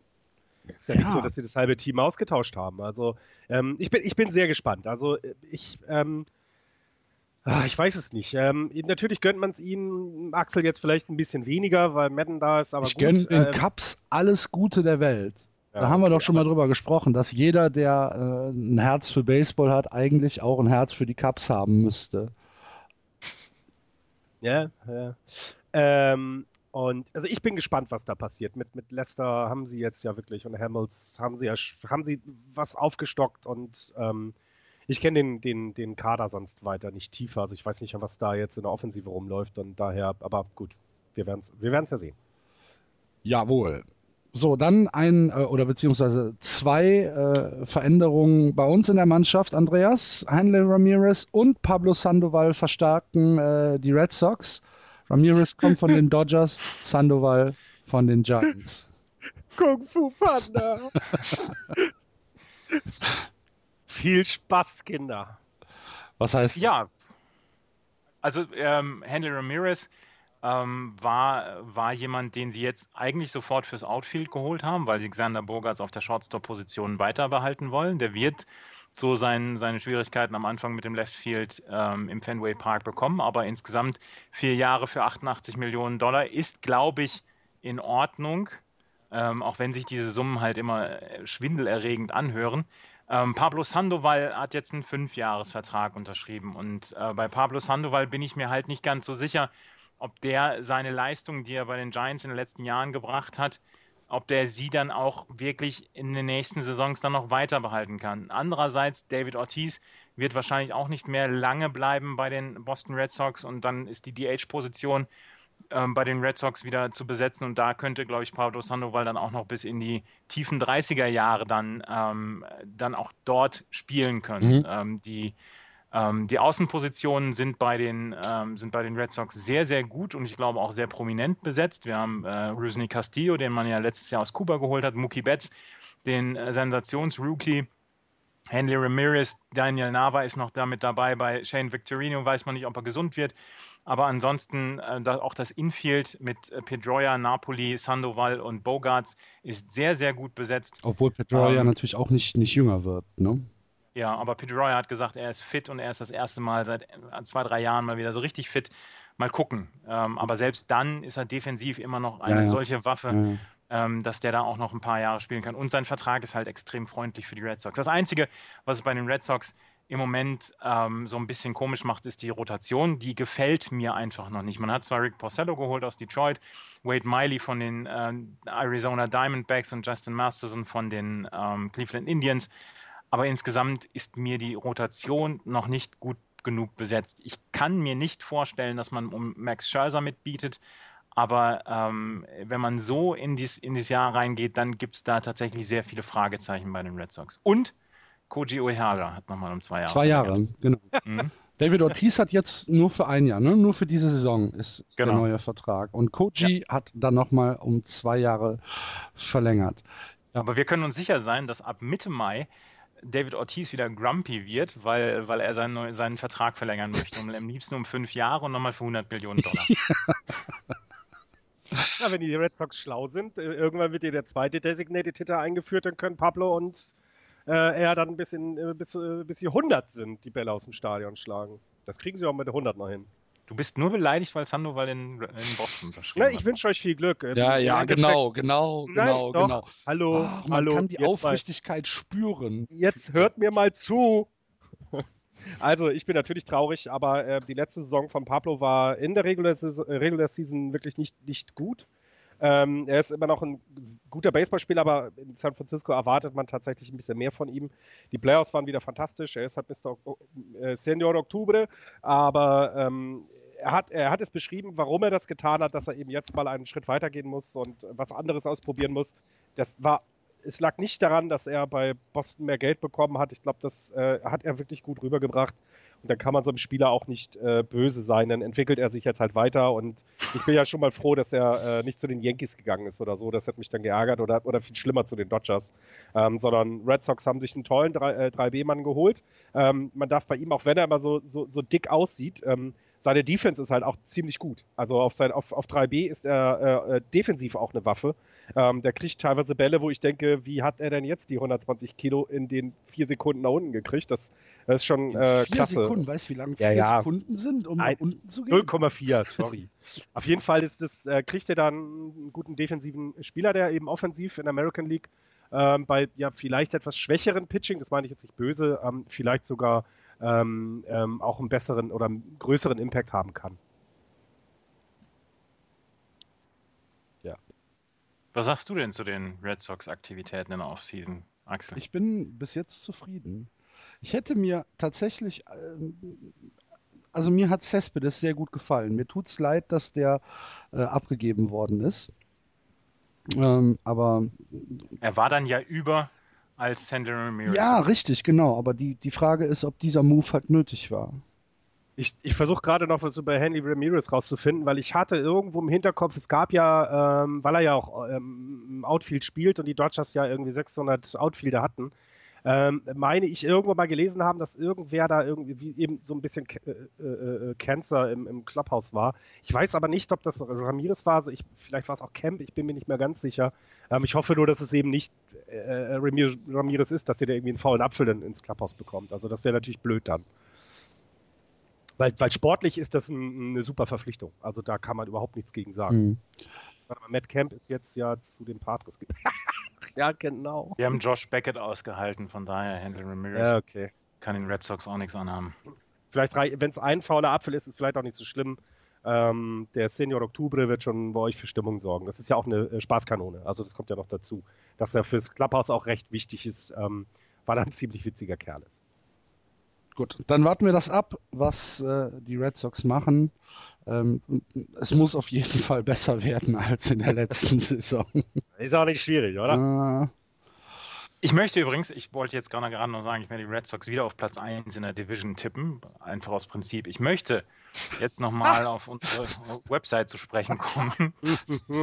ist ja, Ja. nicht so, dass sie das halbe Team ausgetauscht haben. Also ähm, ich, bin, ich bin sehr gespannt. Also ich, ähm, ah, ich weiß es nicht. Ähm, natürlich gönnt man es ihnen, Axel jetzt vielleicht ein bisschen weniger, weil Madden da ist, aber ich gönne den ähm, Cubs alles Gute der Welt. ja, da haben wir doch schon mal drüber gesprochen, dass jeder, der äh, ein Herz für Baseball hat, eigentlich auch ein Herz für die Cubs haben müsste. Ja, ja. Ähm, und also ich bin gespannt, was da passiert. Mit, mit Leicester haben sie jetzt ja wirklich und Hamels haben sie ja haben sie was aufgestockt und ähm, ich kenne den, den, den Kader sonst weiter nicht tiefer. Also ich weiß nicht, was da jetzt in der Offensive rumläuft und daher, aber gut, wir werden es wir ja sehen. Jawohl. So, dann ein äh, oder beziehungsweise zwei äh, Veränderungen bei uns in der Mannschaft. Andreas, Hanley Ramirez und Pablo Sandoval verstärken äh, die Red Sox. Ramirez kommt von den Dodgers, Sandoval von den Giants. Kung Fu Panda. Viel Spaß, Kinder. Was heißt Ja. Also ähm, Henry Ramirez ähm, war, war jemand, den sie jetzt eigentlich sofort fürs Outfield geholt haben, weil sie Xander Bogarts auf der Shortstop-Position weiter behalten wollen. Der wird so sein, seine Schwierigkeiten am Anfang mit dem Left Field ähm, im Fenway Park bekommen, aber insgesamt vier Jahre für 88 Millionen Dollar ist, glaube ich, in Ordnung, ähm, auch wenn sich diese Summen halt immer äh, schwindelerregend anhören. Ähm, Pablo Sandoval hat jetzt einen Fünfjahresvertrag unterschrieben und äh, bei Pablo Sandoval bin ich mir halt nicht ganz so sicher, ob der seine Leistung, die er bei den Giants in den letzten Jahren gebracht hat, ob der sie dann auch wirklich in den nächsten Saisons dann noch weiter behalten kann. Andererseits, David Ortiz wird wahrscheinlich auch nicht mehr lange bleiben bei den Boston Red Sox und dann ist die DH-Position ähm, bei den Red Sox wieder zu besetzen und da könnte, glaube ich, Pablo Sandoval dann auch noch bis in die tiefen 30er Jahre dann, ähm, dann auch dort spielen können. Mhm. Ähm, die ähm, die Außenpositionen sind bei, den, ähm, sind bei den Red Sox sehr, sehr gut und ich glaube auch sehr prominent besetzt. Wir haben äh, Rusney Castillo, den man ja letztes Jahr aus Kuba geholt hat, Mookie Betts, den äh, Sensationsrookie. Henley Ramirez, Daniel Nava ist noch damit dabei. Bei Shane Victorino weiß man nicht, ob er gesund wird. Aber ansonsten äh, auch das Infield mit äh, Pedroia, Napoli, Sandoval und Bogarts ist sehr, sehr gut besetzt. Obwohl Pedroia Ähm, natürlich auch nicht, nicht jünger wird, ne? Ja, aber Pedroia hat gesagt, er ist fit und er ist das erste Mal seit äh, zwei, drei Jahren mal wieder so richtig fit. Mal gucken. Ähm, aber selbst dann ist er defensiv immer noch eine Ja, ja. solche Waffe, Ja, ja. ähm, dass der da auch noch ein paar Jahre spielen kann. Und sein Vertrag ist halt extrem freundlich für die Red Sox. Das Einzige, was es bei den Red Sox im Moment ähm, so ein bisschen komisch macht, ist die Rotation. Die gefällt mir einfach noch nicht. Man hat zwar Rick Porcello geholt aus Detroit, Wade Miley von den äh, Arizona Diamondbacks und Justin Masterson von den ähm, Cleveland Indians. Aber insgesamt ist mir die Rotation noch nicht gut genug besetzt. Ich kann mir nicht vorstellen, dass man um Max Scherzer mitbietet. Aber ähm, wenn man so in dieses in dies Jahr reingeht, dann gibt es da tatsächlich sehr viele Fragezeichen bei den Red Sox. Und Koji Uehara hat nochmal um zwei Jahre. Zwei Jahre, genau. Mhm. David Ortiz hat jetzt nur für ein Jahr, ne? nur für diese Saison ist, ist der Genau. neue Vertrag. Und Koji hat dann nochmal um zwei Jahre verlängert. Aber wir können uns sicher sein, dass ab Mitte Mai David Ortiz wieder grumpy wird, weil, weil er seinen, seinen Vertrag verlängern möchte. Und am liebsten um fünf Jahre und nochmal für 100 Millionen Dollar. Ja, wenn die Red Sox schlau sind, äh, irgendwann wird hier der zweite Designated Hitter eingeführt, dann können Pablo und äh, er dann bis, in, äh, bis, äh, bis sie 100 sind, die Bälle aus dem Stadion schlagen. Das kriegen sie auch mit der 100 noch hin. Du bist nur beleidigt, weil Sandoval in, in Boston unterschrieben Na, ich hat. wünsche euch viel Glück. Äh, Ja, im ja, genau, genau, Nein, genau, doch. genau. Hallo, Ach, man hallo. kann die jetzt mal- Aufrichtigkeit spüren. Jetzt hört mir mal zu. Also, ich bin natürlich traurig, aber äh, die letzte Saison von Pablo war in der Regular Season, äh, Regular Season wirklich nicht, nicht gut. Ähm, er ist immer noch ein guter Baseballspieler, aber in San Francisco erwartet man tatsächlich ein bisschen mehr von ihm. Die Playoffs waren wieder fantastisch. Er ist halt Mr. O äh, Senior Octubre, aber ähm, er, hat, er hat es beschrieben, warum er das getan hat, dass er eben jetzt mal einen Schritt weitergehen muss und was anderes ausprobieren muss. Das war es lag nicht daran, dass er bei Boston mehr Geld bekommen hat. Ich glaube, das äh, hat er wirklich gut rübergebracht. Und dann kann man so einem Spieler auch nicht äh, böse sein. Dann entwickelt er sich jetzt halt weiter. Und ich bin ja schon mal froh, dass er äh, nicht zu den Yankees gegangen ist oder so. Das hat mich dann geärgert oder, oder viel schlimmer zu den Dodgers. Ähm, sondern Red Sox haben sich einen tollen 3, äh, 3B-Mann geholt. Ähm, man darf bei ihm, auch wenn er immer so, so, so dick aussieht, ähm, seine Defense ist halt auch ziemlich gut. Also auf, sein, auf, auf 3B ist er äh, äh, defensiv auch eine Waffe. Ähm, der kriegt teilweise Bälle, wo ich denke, wie hat er denn jetzt die 120 Kilo in den vier Sekunden nach unten gekriegt? Das, das ist schon äh, vier klasse. Sekunden, weißt du, wie lange Ja, vier ja. Sekunden sind, um Ein- nach unten zu gehen? 0,4, sorry. Auf jeden Fall ist das, äh, kriegt er dann einen guten defensiven Spieler, der eben offensiv in der American League ähm, bei ja vielleicht etwas schwächeren Pitching, das meine ich jetzt nicht böse, ähm, vielleicht sogar ähm, ähm, auch einen besseren oder einen größeren Impact haben kann. Was sagst du denn zu den Red Sox-Aktivitäten in der Offseason, Axel? Ich bin bis jetzt zufrieden. Ich hätte mir tatsächlich, ähm, also mir hat Cespedes sehr gut gefallen. Mir tut's leid, dass der äh, abgegeben worden ist. Ähm, aber er war dann ja über als Sandra Ramirez. ja, richtig, genau. Aber die, die Frage ist, ob dieser Move halt nötig war. Ich, ich versuche gerade noch was über Henry Ramirez rauszufinden, weil ich hatte irgendwo im Hinterkopf, es gab ja, ähm, weil er ja auch ähm, im Outfield spielt und die Dodgers ja irgendwie 600 Outfielder hatten, ähm, meine ich irgendwo mal gelesen haben, dass irgendwer da irgendwie eben so ein bisschen äh, äh, äh, Cancer im, im Clubhouse war. Ich weiß aber nicht, ob das Ramirez war, also ich, vielleicht war es auch Camp, ich bin mir nicht mehr ganz sicher. Ähm, ich hoffe nur, dass es eben nicht äh, Ramirez ist, dass ihr da irgendwie einen faulen Apfel in, ins Clubhouse bekommt. Also das wäre natürlich blöd dann. Weil, weil sportlich ist das ein, eine super Verpflichtung. Also da kann man überhaupt nichts gegen sagen. Mhm. Matt Camp ist jetzt ja zu den Patres ja, genau. Wir haben Josh Beckett ausgehalten, von daher Hendry Ramirez ja, okay. kann den Red Sox auch nichts anhaben. Vielleicht, wenn es ein fauler Apfel ist, ist es vielleicht auch nicht so schlimm. Ähm, der Senior Oktober wird schon bei euch für Stimmung sorgen. Das ist ja auch eine äh, Spaßkanone. Also das kommt ja noch dazu. Dass er fürs Clubhouse auch recht wichtig ist, ähm, weil er ein ziemlich witziger Kerl ist. Gut, dann warten wir das ab, was äh, die Red Sox machen. Ähm, es muss auf jeden Fall besser werden als in der letzten Saison. Ist auch nicht schwierig, oder? Äh, ich möchte übrigens, ich wollte jetzt gerade noch sagen, ich werde die Red Sox wieder auf Platz 1 in der Division tippen, einfach aus Prinzip. Ich möchte jetzt nochmal auf unsere Website zu sprechen kommen.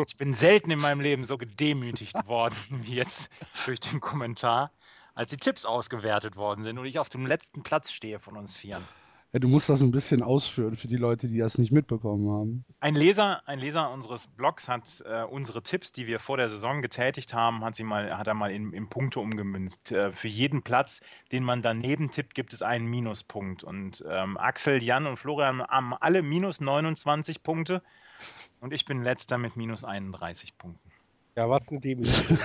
Ich bin selten in meinem Leben so gedemütigt worden wie jetzt durch den Kommentar, als die Tipps ausgewertet worden sind und ich auf dem letzten Platz stehe von uns Vieren. Ja, du musst das ein bisschen ausführen für die Leute, die das nicht mitbekommen haben. Ein Leser, ein Leser unseres Blogs hat äh, unsere Tipps, die wir vor der Saison getätigt haben, hat, sie mal, hat er mal in, in Punkte umgemünzt. Äh, für jeden Platz, den man daneben tippt, gibt es einen Minuspunkt. Und ähm, Axel, Jan und Florian haben alle minus 29 Punkte. Und ich bin letzter mit minus 31 Punkten. Ja, was eine Demütigung.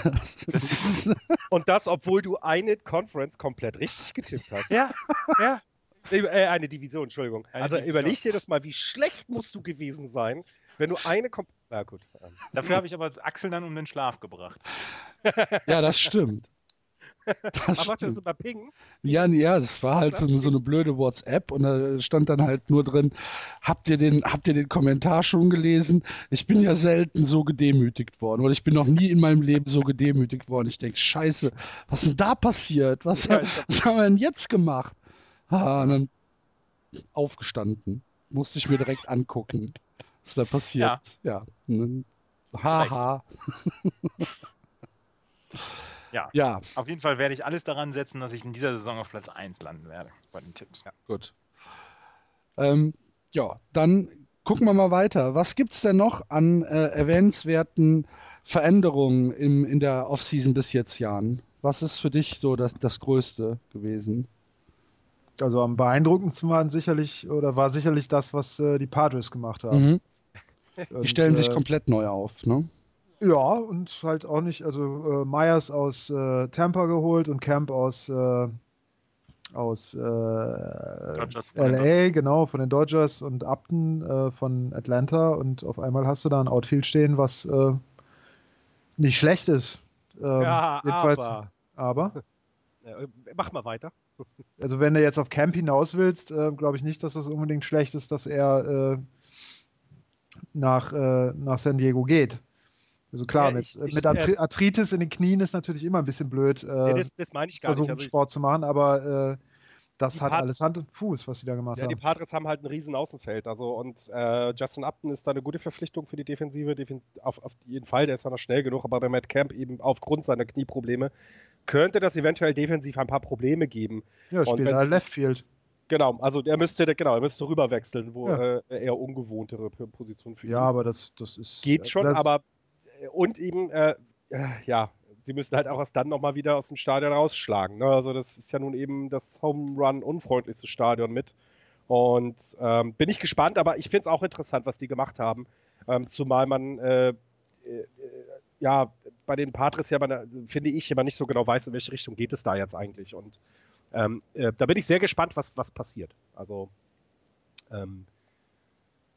das und das, obwohl du eine Conference komplett richtig getippt hast. Ja, ja. Äh, eine Division, Entschuldigung. Eine also Division. überleg dir das mal, wie schlecht musst du gewesen sein, wenn du eine kommt. Na gut. Dafür habe ich aber Axel dann um den Schlaf gebracht. ja, das stimmt. Das aber macht das immer Ping? Ja, ja, das war halt so, so, eine blöde WhatsApp und da stand dann halt nur drin, habt ihr, den, habt ihr den Kommentar schon gelesen? Ich bin ja selten so gedemütigt worden oder ich bin noch nie in meinem Leben so gedemütigt worden. Ich denke, scheiße, was ist denn da passiert? Was, ja, was haben wir denn jetzt gemacht? Ah, und dann aufgestanden. Musste ich mir direkt angucken, was da passiert. Ja. ja. Haha. ja. ja. Auf jeden Fall werde ich alles daran setzen, dass ich in dieser Saison auf Platz 1 landen werde bei den Tipps. Ja. Gut. Ähm, ja, dann gucken wir mal weiter. Was gibt es denn noch an äh, erwähnenswerten Veränderungen im, in der Offseason bis jetzt, Jan? Was ist für dich so das, das Größte gewesen? Also am beeindruckendsten waren sicherlich oder war sicherlich das, was äh, die Padres gemacht haben. Mhm. Die stellen sich äh, komplett neu auf, ne? Ja, und halt auch nicht, also äh, Myers aus äh, Tampa geholt und Camp aus, äh, aus äh, LA, genau, von den Dodgers und Upton äh, von Atlanta und auf einmal hast du da ein Outfield stehen, was äh, nicht schlecht ist. Ähm, ja, jedenfalls, aber. aber? Mach mal weiter. Also wenn du jetzt auf Camp hinaus willst, äh, glaube ich nicht, dass das unbedingt schlecht ist, dass er äh, nach, äh, nach San Diego geht. Also klar, ja, ich, mit, ich, mit äh, Arthritis in den Knien ist natürlich immer ein bisschen blöd, ja, äh, das, das meine ich gar versuchen, nicht. Also Sport zu machen, aber äh, das hat alles Hand und Fuß, was sie da gemacht ja, haben. Die Padres haben halt ein riesen Außenfeld. Also und äh, Justin Upton ist da eine gute Verpflichtung für die Defensive, auf, auf jeden Fall, der ist ja noch schnell genug, aber bei Matt Camp eben aufgrund seiner Knieprobleme könnte das eventuell defensiv ein paar Probleme geben. Ja, spielt er Left Field. Genau, also er müsste, genau, er müsste rüberwechseln, wo ja. äh, eher ungewohntere Position für ihn. Ja, aber das, das ist. Geht schon, aber äh, und eben, äh, äh, ja, sie müssen halt auch erst dann nochmal wieder aus dem Stadion rausschlagen. Ne? Also das ist ja nun eben das Home Run unfreundlichste Stadion mit. Und ähm, bin ich gespannt, aber ich finde es auch interessant, was die gemacht haben. Ähm, zumal man äh, ja bei den Patres ja, finde ich, immer nicht so genau weiß, in welche Richtung geht es da jetzt eigentlich. Und ähm, äh, da bin ich sehr gespannt, was, was passiert. Also ähm,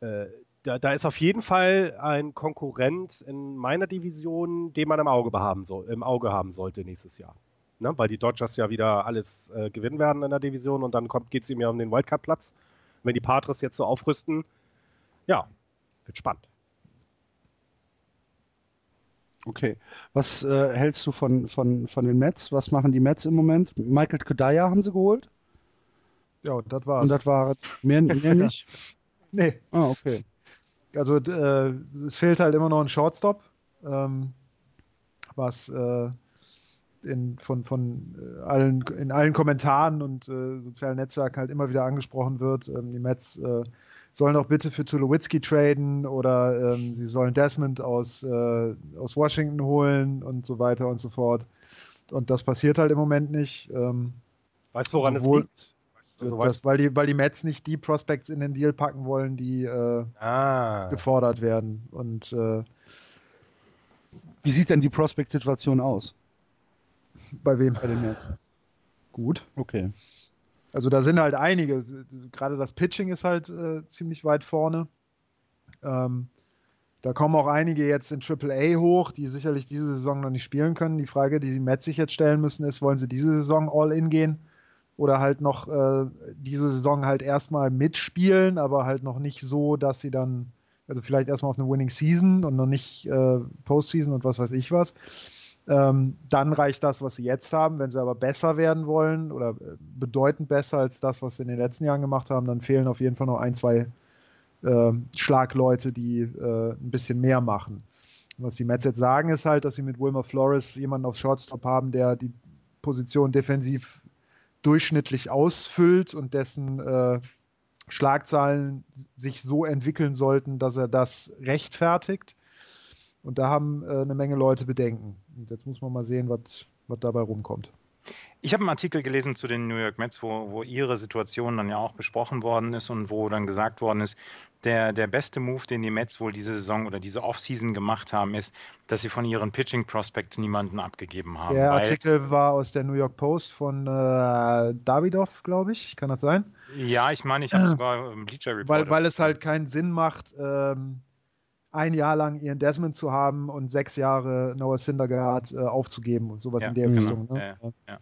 äh, da, da, ist auf jeden Fall ein Konkurrent in meiner Division, den man im Auge haben, soll, im Auge haben sollte nächstes Jahr. Ne? Weil die Dodgers ja wieder alles äh, gewinnen werden in der Division und dann geht es ihm ja um den Wildcard-Platz. Wenn die Patres jetzt so aufrüsten, ja, wird spannend. Okay. Was äh, hältst du von, von, von den Mets? Was machen die Mets im Moment? Michael Kodaya haben sie geholt? Ja, das war's. Und das war mehr, mehr nicht? nee. Ah, okay. Also äh, es fehlt halt immer noch ein Shortstop, ähm, was äh, in, von, von äh, allen, in allen Kommentaren und äh, sozialen Netzwerken halt immer wieder angesprochen wird. Ähm, die Mets äh, sollen doch bitte für Tulowitzki traden oder ähm, sie sollen Desmond aus, äh, aus Washington holen und so weiter und so fort. Und das passiert halt im Moment nicht. Ähm, weißt du, woran sowohl, es liegt? Also das, weil, die, weil die Mets nicht die Prospects in den Deal packen wollen, die äh, ah. gefordert werden. Und äh, wie sieht denn die Prospect-Situation aus? Bei wem? Bei den Mets. Gut. Okay. Also da sind halt einige. Gerade das Pitching ist halt äh, ziemlich weit vorne. Ähm, da kommen auch einige jetzt in AAA hoch, die sicherlich diese Saison noch nicht spielen können. Die Frage, die die Mets sich jetzt stellen müssen, ist, wollen sie diese Saison All-In gehen? Oder halt noch äh, diese Saison halt erstmal mitspielen, aber halt noch nicht so, dass sie dann, also vielleicht erstmal auf eine Winning Season und noch nicht äh, Postseason und was weiß ich was. Ähm, dann reicht das, was sie jetzt haben. Wenn sie aber besser werden wollen oder äh, bedeutend besser als das, was sie in den letzten Jahren gemacht haben, dann fehlen auf jeden Fall noch ein, zwei äh, Schlagleute, die äh, ein bisschen mehr machen. Was die Mets jetzt sagen, ist halt, dass sie mit Wilmer Flores jemanden aufs Shortstop haben, der die Position defensiv durchschnittlich ausfüllt und dessen äh, Schlagzahlen sich so entwickeln sollten, dass er das rechtfertigt. Und da haben äh, eine Menge Leute Bedenken. Und jetzt muss man mal sehen, was dabei rumkommt. Ich habe einen Artikel gelesen zu den New York Mets, wo, wo ihre Situation dann ja auch besprochen worden ist und wo dann gesagt worden ist, der, der beste Move, den die Mets wohl diese Saison oder diese Offseason gemacht haben, ist, dass sie von ihren Pitching Prospects niemanden abgegeben haben. Der Artikel war aus der New York Post von äh, Davidoff, glaube ich. Kann das sein? Ja, ich meine, ich habe sogar im Bleacher Report. Weil, weil es halt keinen Sinn macht, ähm, ein Jahr lang Ian Desmond zu haben und sechs Jahre Noah Syndergaard äh, aufzugeben und sowas ja, in der genau. Richtung. Ne? Ja, ja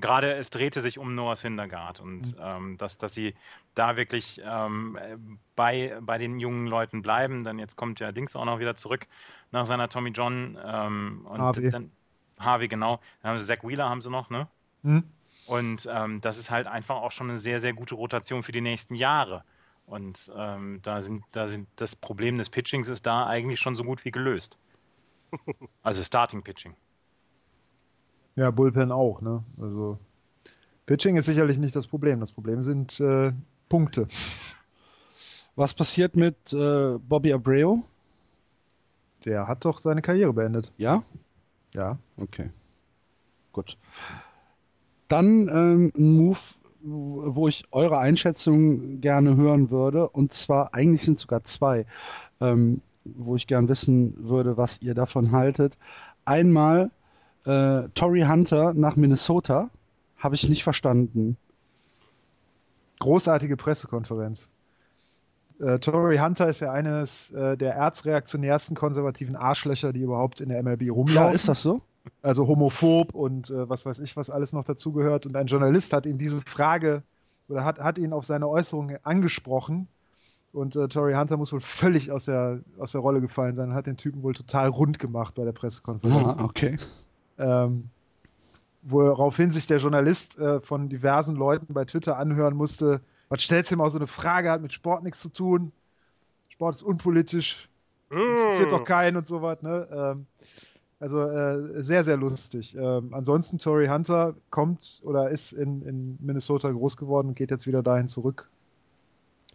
gerade es drehte sich um Noah Syndergaard und mhm. ähm, dass, dass sie da wirklich ähm, bei, bei den jungen Leuten bleiben. Dann jetzt kommt ja Dings auch noch wieder zurück nach seiner Tommy John ähm, und Harvey. dann Harvey, genau. Dann haben sie Zach Wheeler haben sie noch, ne? Mhm. Und ähm, das ist halt einfach auch schon eine sehr, sehr gute Rotation für die nächsten Jahre. Und ähm, da sind, da sind das Problem des Pitchings ist da eigentlich schon so gut wie gelöst. Also Starting Pitching. Ja, Bullpen auch, ne? Also Pitching ist sicherlich nicht das Problem. Das Problem sind äh, Punkte. Was passiert mit äh, Bobby Abreu? Der hat doch seine Karriere beendet. Ja? Ja. Okay. Gut. Dann ähm, ein Move, wo ich eure Einschätzung gerne hören würde. Und zwar, eigentlich sind sogar zwei, ähm, wo ich gern wissen würde, was ihr davon haltet. Einmal äh, Tory Hunter nach Minnesota habe ich nicht verstanden. Großartige Pressekonferenz. Äh, Tory Hunter ist ja eines äh, der erzreaktionärsten konservativen Arschlöcher, die überhaupt in der MLB rumlaufen. Ja, ist das so? Also homophob und äh, was weiß ich, was alles noch dazugehört. Und ein Journalist hat ihm diese Frage oder hat, hat ihn auf seine Äußerungen angesprochen. Und äh, Tory Hunter muss wohl völlig aus der, aus der Rolle gefallen sein und hat den Typen wohl total rund gemacht bei der Pressekonferenz. Ah, okay. Ähm, woraufhin sich der Journalist äh, von diversen Leuten bei Twitter anhören musste, was stellst du mal so eine Frage, hat mit Sport nichts zu tun. Sport ist unpolitisch, interessiert doch keinen und so was. Ne? Ähm, also äh, sehr, sehr lustig. Ähm, ansonsten, Tory Hunter kommt oder ist in, in Minnesota groß geworden und geht jetzt wieder dahin zurück.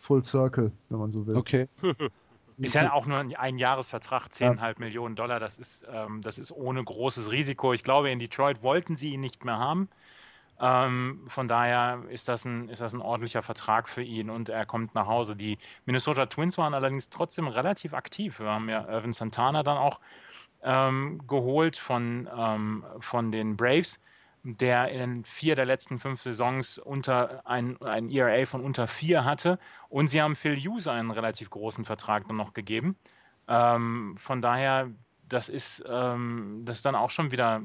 Full Circle, wenn man so will. Okay. Ist ja auch nur ein Jahresvertrag, 10,5 ja. Millionen Dollar. Das ist, ähm, das ist ohne großes Risiko. Ich glaube, in Detroit wollten sie ihn nicht mehr haben. Ähm, von daher ist das, ein, ist das ein ordentlicher Vertrag für ihn und er kommt nach Hause. Die Minnesota Twins waren allerdings trotzdem relativ aktiv. Wir haben ja Irvin Santana dann auch ähm, geholt von, ähm, von den Braves der in vier der letzten fünf Saisons unter ein, ein ERA von unter vier hatte. Und sie haben Phil Hughes einen relativ großen Vertrag dann noch gegeben. Ähm, von daher, das ist, ähm, das ist dann auch schon wieder,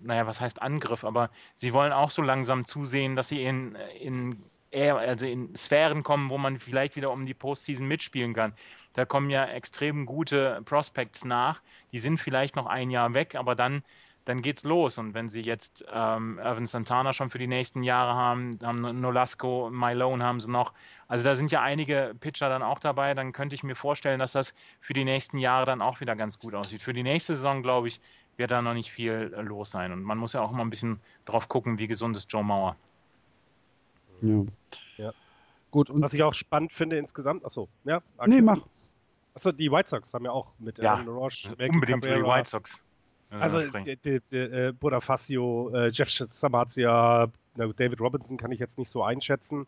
naja, was heißt Angriff, aber sie wollen auch so langsam zusehen, dass sie in, in also in Sphären kommen, wo man vielleicht wieder um die Postseason mitspielen kann. Da kommen ja extrem gute Prospects nach. Die sind vielleicht noch ein Jahr weg, aber dann dann geht's los. Und wenn sie jetzt ähm, Irvin Santana schon für die nächsten Jahre haben, haben Nolasco, Mylone haben sie noch. Also da sind ja einige Pitcher dann auch dabei. Dann könnte ich mir vorstellen, dass das für die nächsten Jahre dann auch wieder ganz gut aussieht. Für die nächste Saison, glaube ich, wird da noch nicht viel äh, los sein. Und man muss ja auch immer ein bisschen drauf gucken, wie gesund ist Joe Mauer. Ja. Ja. Gut, und Was ich auch spannend finde insgesamt, achso, ja. nee, mach. Achso, die White Sox haben ja auch mit Ja, Aaron Roche, Unbedingt für die Cabrera, White Sox. äh, Also der, der, der, äh, Bonifacio, äh, Jeff Samazia, David Robinson kann ich jetzt nicht so einschätzen.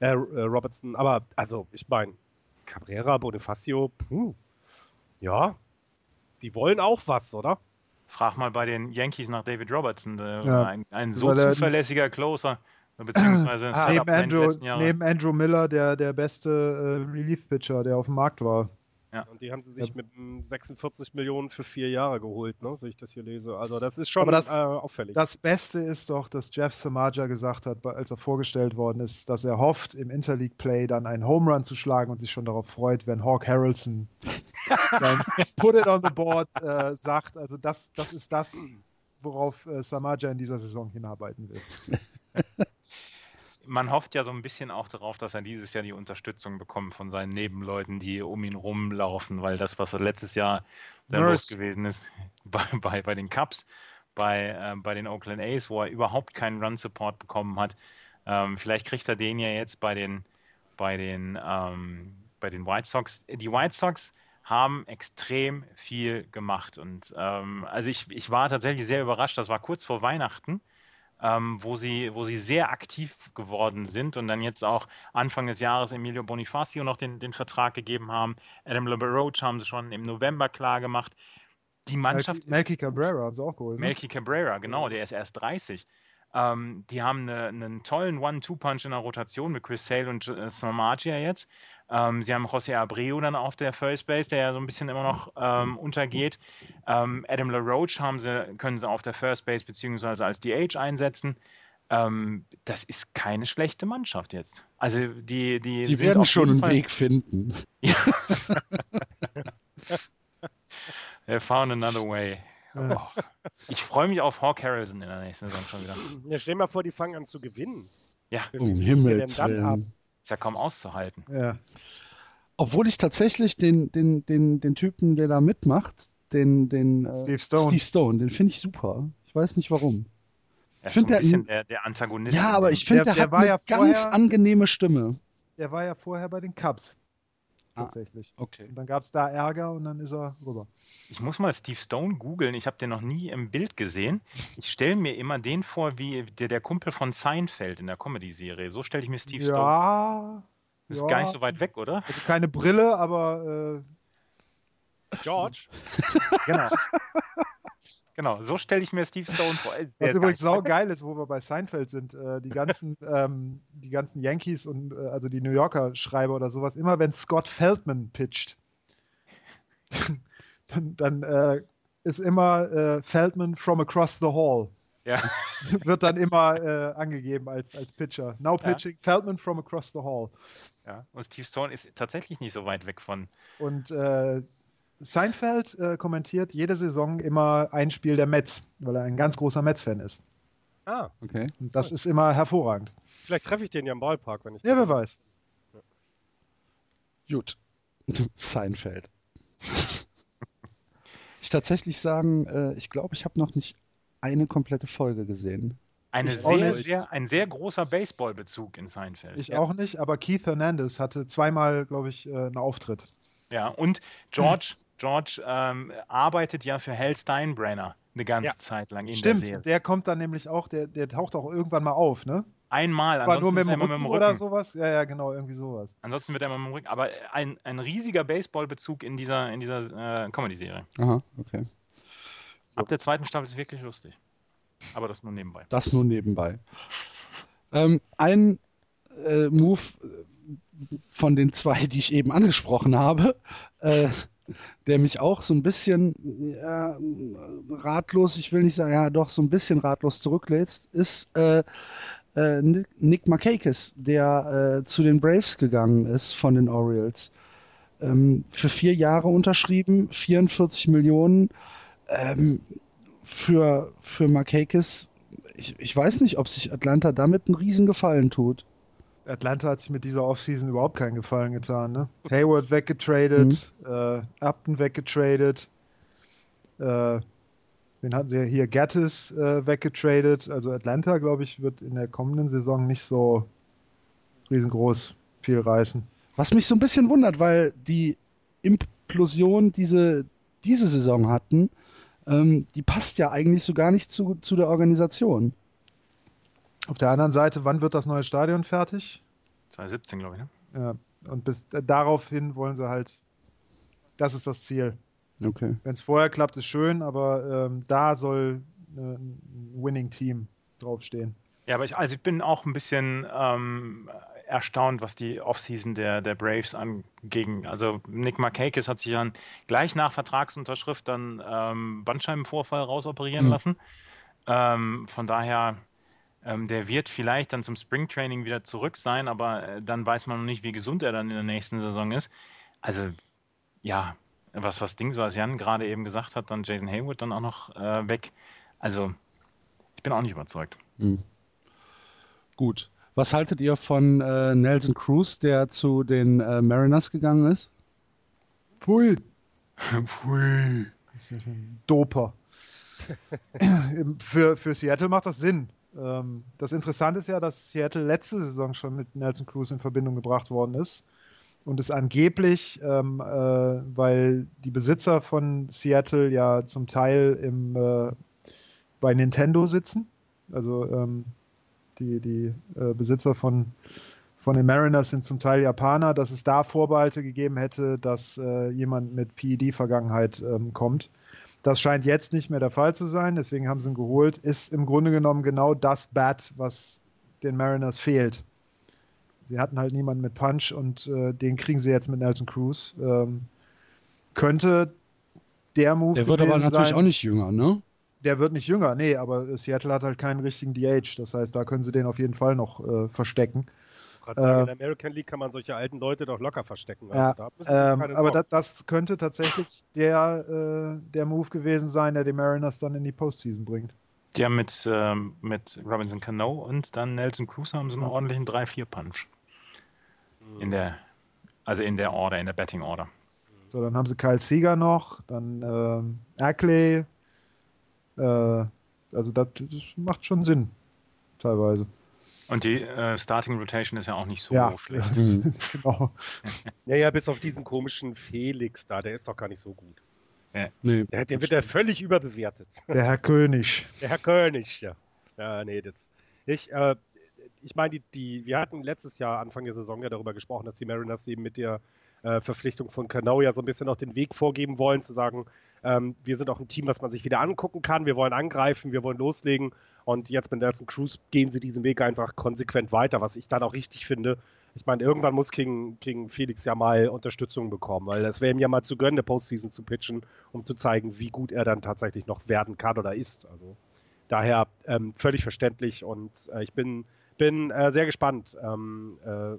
Äh, äh, Robertson, aber also ich meine, Cabrera, Bonifacio, puh, ja, die wollen auch was, oder? Frag mal bei den Yankees nach David Robertson. Der Ja. war ein, ein so Weil er- zuverlässiger Closer, beziehungsweise ein Ah, neben, die Andrew, neben Andrew Miller der, der beste äh, Relief-Pitcher, der auf dem Markt war. Und die haben sie sich Ja. mit mm, 46 Millionen für vier Jahre geholt, ne, wie ich das hier lese. Also das ist schon das- äh, auffällig. Das Beste ist doch, dass Jeff Samaja gesagt hat, als er vorgestellt worden ist, dass er hofft, im Interleague Play dann einen Home Run zu schlagen und sich schon darauf freut, wenn Hawk Harrelson sein Put it on the board äh, sagt. Also das, das ist das, worauf äh, Samaja in dieser Saison hinarbeiten will. man hofft ja so ein bisschen auch darauf, dass er dieses Jahr die Unterstützung bekommt von seinen Nebenleuten, die um ihn rumlaufen, weil das, was er letztes Jahr los gewesen ist, bei, bei, bei den Cubs, bei, äh, bei den Oakland A's, wo er überhaupt keinen Run-Support bekommen hat, ähm, vielleicht kriegt er den ja jetzt bei den, bei den, ähm, bei den White Sox. Die White Sox haben extrem viel gemacht und ähm, also ich, ich war tatsächlich sehr überrascht, das war kurz vor Weihnachten, ähm, wo, sie, wo sie sehr aktiv geworden sind und dann jetzt auch Anfang des Jahres Emilio Bonifacio noch den, den Vertrag gegeben haben. Adam LeBaroach haben sie schon im November klar gemacht. Die Mannschaft Melky, Cabrera haben sie auch geholt. Ne? Melky Cabrera, genau, der ist erst 30. Ähm, die haben eine, einen tollen One-Two-Punch in der Rotation mit Chris Sale und äh, Samagia jetzt. Ähm, sie haben José Abreu dann auf der First Base, der ja so ein bisschen immer noch ähm, untergeht. Ähm, Adam LaRoche haben sie, können sie auf der First Base beziehungsweise als DH einsetzen. Ähm, das ist keine schlechte Mannschaft jetzt. Also die, die Sie werden schon einen Fall- Weg finden. They found another way. Oh. Ich freue mich auf Hawk Harrelson in der nächsten Saison schon wieder. Ja, stell dir mal vor, die fangen an zu gewinnen. Ja, Um Himmels? Willen. Ist ja kaum auszuhalten. Ja. Obwohl ich tatsächlich den, den, den, den Typen, der da mitmacht, den, den äh, Steve Stone. Steve Stone, den finde ich super. Ich weiß nicht warum. Er ist so ein der- bisschen der, der Antagonist. Ja, aber ich finde, Der- der, der hat war eine ja ganz vorher- angenehme Stimme. Der war ja vorher bei den Cubs. Ah. Tatsächlich. Okay. Und dann gab es da Ärger und dann ist er rüber. Ich muss mal Steve Stone googeln. Ich habe den noch nie im Bild gesehen. Ich stelle mir immer den vor, wie der, der Kumpel von Seinfeld in der Comedy-Serie. So stelle ich mir Steve Stone. ja, Ist ja. gar nicht so weit weg, oder? also keine Brille, aber George, äh, genau. Genau, so stelle ich mir Steve Stone vor. Der Was übrigens weg. saugeil ist, wo wir bei Seinfeld sind, äh, die ganzen, ähm, die ganzen Yankees und äh, also die New Yorker Schreiber oder sowas, immer wenn Scott Feldman pitcht, dann, dann äh, ist immer äh, Feldman from across the hall. Ja. Wird dann immer äh, angegeben als, als Pitcher. Now Ja. pitching Feldman from across the hall. Ja. Und Steve Stone ist tatsächlich nicht so weit weg von. Und äh, Seinfeld äh, kommentiert jede Saison immer ein Spiel der Mets, weil er ein ganz großer Mets-Fan ist. ah, Okay. Und das ist immer hervorragend. vielleicht treffe ich den ja im Ballpark, wenn ich. Ja, wer weiß. Gut. Seinfeld. ich tatsächlich sagen, äh, ich glaube, ich habe noch nicht eine komplette Folge gesehen. Eine sehr, sehr, ein sehr großer Baseball-Bezug in Seinfeld. Ich ja. auch nicht, aber Keith Hernandez hatte zweimal, glaube ich, äh, einen Auftritt. Ja, und George, George ähm, arbeitet ja für Hal Steinbrenner eine ganze Ja. Zeit lang in Stimmt, der Serie. der kommt dann nämlich auch, der, der taucht auch irgendwann mal auf, ne? Einmal, War nur mit dem Rücken, mit dem oder Rücken. sowas? Ja, ja, genau, irgendwie sowas. Ansonsten wird er immer mit dem Rücken. Aber ein, ein riesiger Baseball-Bezug in dieser, in dieser äh, Comedy-Serie. Aha, okay. Ab der zweiten Staffel ist es wirklich lustig. Aber das nur nebenbei. Das nur nebenbei. Ähm, ein äh, Move äh, von den zwei, die ich eben angesprochen habe, äh, der mich auch so ein bisschen ja, ratlos, ich will nicht sagen, ja doch, so ein bisschen ratlos zurücklässt, ist äh, äh, Nick- Nick der äh, zu den Braves gegangen ist von den Orioles. Ähm, für vier Jahre unterschrieben, 44 Millionen. Ähm, für, für Markakis, ich, ich weiß nicht, ob sich Atlanta damit einen Riesengefallen tut. Atlanta hat sich mit dieser Offseason überhaupt keinen Gefallen getan. Ne? Hayward weggetradet, mhm. äh, Upton weggetradet, äh, wen hatten sie hier? Gattis äh, weggetradet. Also Atlanta, glaube ich, wird in der kommenden Saison nicht so riesengroß viel reißen. Was mich so ein bisschen wundert, weil die Implosion diese, diese Saison hatten, ähm, die passt ja eigentlich so gar nicht zu, zu der Organisation. Auf der anderen Seite, wann wird das neue Stadion fertig? 2017, glaube ich. Ne? Ja, und bis äh, daraufhin wollen sie halt, das ist das Ziel. Okay. Wenn es vorher klappt, ist schön, aber ähm, da soll äh, ein Winning-Team draufstehen. Ja, aber ich, also ich bin auch ein bisschen ähm, erstaunt, was die Offseason der, der Braves anging. Also Nick Markakis hat sich dann gleich nach Vertragsunterschrift dann ähm, Bandscheibenvorfall rausoperieren mhm. lassen. Ähm, von daher, ähm, der wird vielleicht dann zum Springtraining wieder zurück sein, aber äh, dann weiß man noch nicht, wie gesund er dann in der nächsten Saison ist. Also ja, was was Ding, so als Jan gerade eben gesagt hat, dann Jason Haywood dann auch noch äh, weg. Also ich bin auch nicht überzeugt. Mhm. Gut. Was haltet ihr von äh, Nelson Cruz, der zu den äh, Mariners gegangen ist? Pfui. Pfui. Doper. für, für Seattle macht das Sinn. Ähm, das Interessante ist ja, dass Seattle letzte Saison schon mit Nelson Cruz in Verbindung gebracht worden ist. Und es angeblich, ähm, äh, weil die Besitzer von Seattle ja zum Teil im, äh, bei Nintendo sitzen, also ähm, die, die äh, Besitzer von, von den Mariners sind zum Teil Japaner, dass es da Vorbehalte gegeben hätte, dass äh, jemand mit PED-Vergangenheit ähm, kommt. Das scheint jetzt nicht mehr der Fall zu sein, deswegen haben sie ihn geholt. Ist im Grunde genommen genau das Bat, was den Mariners fehlt. Sie hatten halt niemanden mit Punch und äh, den kriegen sie jetzt mit Nelson Cruz. Ähm, könnte der Move. Der wird aber natürlich sein. auch nicht jünger, ne? Der wird nicht jünger, nee, aber Seattle hat halt keinen richtigen DH. Das heißt, da können sie den auf jeden Fall noch äh, verstecken. Sagen, äh, in der American League kann man solche alten Leute doch locker verstecken. Also ja, ähm, aber das, das, könnte tatsächlich der, äh, der Move gewesen sein, der die Mariners dann in die Postseason bringt. Die haben mit, ähm, mit Robinson Cano und dann Nelson Cruz haben sie einen ordentlichen 3-4-Punch. In der, also in der Order, in der Betting Order. So, dann haben sie Kyle Seeger noch, dann ähm, Ackley, äh, also das, das, macht schon Sinn, teilweise. Und die äh, Starting Rotation ist ja auch nicht so ja. schlecht. genau. ja, ja, bis auf diesen komischen Felix da, der ist doch gar nicht so gut. Ja. Nee, der, der wird ja völlig überbewertet. Der Herr König. Der Herr König, ja. Ja, nee, das. Ich, äh, ich meine, die, die, wir hatten letztes Jahr, Anfang der Saison, ja darüber gesprochen, dass die Mariners eben mit der äh, Verpflichtung von Cano ja so ein bisschen auch den Weg vorgeben wollen, zu sagen, ähm, wir sind auch ein Team, was man sich wieder angucken kann. Wir wollen angreifen, wir wollen loslegen. Und jetzt mit Nelson Cruz gehen sie diesen Weg einfach konsequent weiter, was ich dann auch richtig finde. Ich meine, irgendwann muss King, King Felix ja mal Unterstützung bekommen, weil es wäre ihm ja mal zu gönnen, eine Postseason zu pitchen, um zu zeigen, wie gut er dann tatsächlich noch werden kann oder ist. Also daher ähm, völlig verständlich und äh, ich bin, bin äh, sehr gespannt, ähm, äh,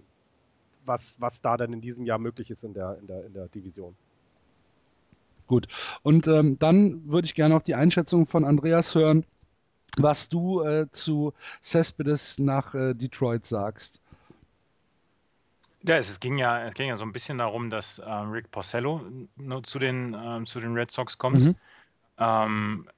was, was da dann in diesem Jahr möglich ist in der, in der, in der Division. Gut. Und ähm, dann würde ich gerne noch die Einschätzung von Andreas hören, was du äh, zu Cespedes nach äh, Detroit sagst. Ja, es, es, ging ja, es ging ja so ein bisschen darum, dass äh, Rick Porcello zu den, ähm, zu den Red Sox kommt. Mhm. Ähm,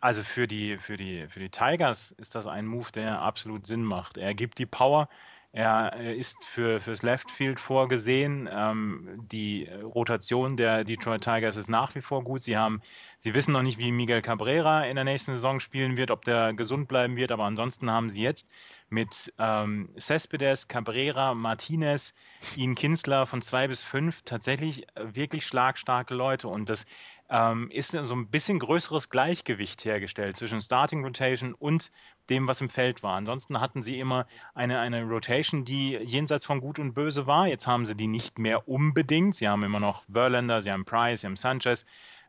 also für die, für, die, für die Tigers ist das ein Move, der absolut Sinn macht. Er gibt die Power, er ist für, fürs Left Field vorgesehen. Ähm, die Rotation der Detroit Tigers ist nach wie vor gut. Sie haben, sie wissen noch nicht, wie Miguel Cabrera in der nächsten Saison spielen wird, ob der gesund bleiben wird, aber ansonsten haben sie jetzt mit ähm, Cespedes, Cabrera, Martinez, Ian Kinsler von zwei bis fünf tatsächlich wirklich schlagstarke Leute. Und das ähm, ist so ein bisschen größeres Gleichgewicht hergestellt zwischen Starting Rotation und dem, was im Feld war. Ansonsten hatten sie immer eine, eine Rotation, die jenseits von Gut und Böse war. Jetzt haben sie die nicht mehr unbedingt. Sie haben immer noch Verlander, sie haben Price, sie haben Sanchez.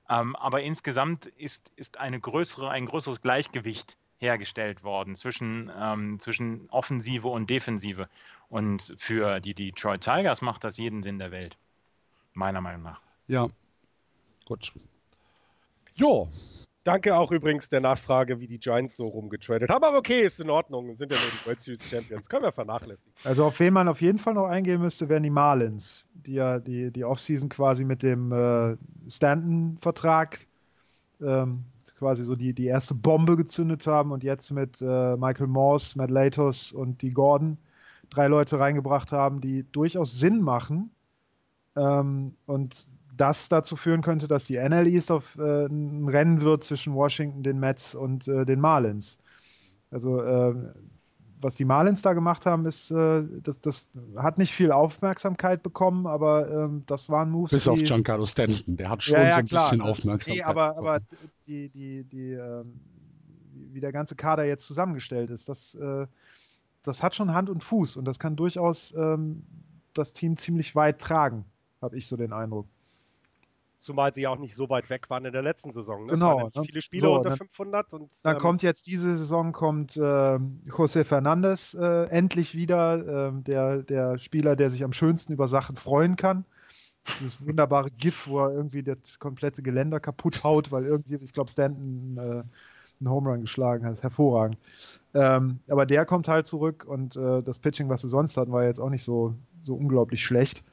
Ähm, aber insgesamt ist, ist eine größere, ein größeres Gleichgewicht hergestellt worden zwischen, ähm, zwischen Offensive und Defensive. Und für die Detroit Tigers macht das jeden Sinn der Welt. Meiner Meinung nach. Ja. Gut. Jo, Danke auch übrigens der Nachfrage, wie die Giants so rumgetradet haben. Aber okay, ist in Ordnung. Sind ja nur die World Series Champions. Können wir vernachlässigen. Also auf wen man auf jeden Fall noch eingehen müsste, wären die Marlins, die ja die, die Offseason quasi mit dem äh, Stanton-Vertrag ähm, quasi so die, die erste Bombe gezündet haben und jetzt mit äh, Michael Morse, Matt Latos und die Gordon drei Leute reingebracht haben, die durchaus Sinn machen. Ähm, und das dazu führen könnte, dass die NL East auf äh, ein Rennen wird zwischen Washington, den Mets und äh, den Marlins. Also äh, was die Marlins da gemacht haben, ist, äh, das, das hat nicht viel Aufmerksamkeit bekommen, aber ähm, das waren Moves. Bis die, auf Giancarlo Stanton, der hat schon ja, ja, so ein klar. bisschen Aufmerksamkeit. Nee, aber, aber die, die, die, ähm, wie der ganze Kader jetzt zusammengestellt ist, das, äh, das hat schon Hand und Fuß und das kann durchaus ähm, das Team ziemlich weit tragen, habe ich so den Eindruck. Zumal sie ja auch nicht so weit weg waren in der letzten Saison. Ne? Genau, ja ne? viele Spiele So, unter dann- 500 und Dann ähm, kommt jetzt diese Saison kommt äh, José Fernandez äh, endlich wieder, ähm, der, der Spieler, der sich am schönsten über Sachen freuen kann. Dieses wunderbare GIF, wo er irgendwie das komplette Geländer kaputt haut, weil irgendwie, ich glaube, Stanton äh, einen Home Run geschlagen hat. Hervorragend. Ähm, aber der kommt halt zurück und äh, das Pitching, was sie sonst hatten, war jetzt auch nicht so, so unglaublich schlecht.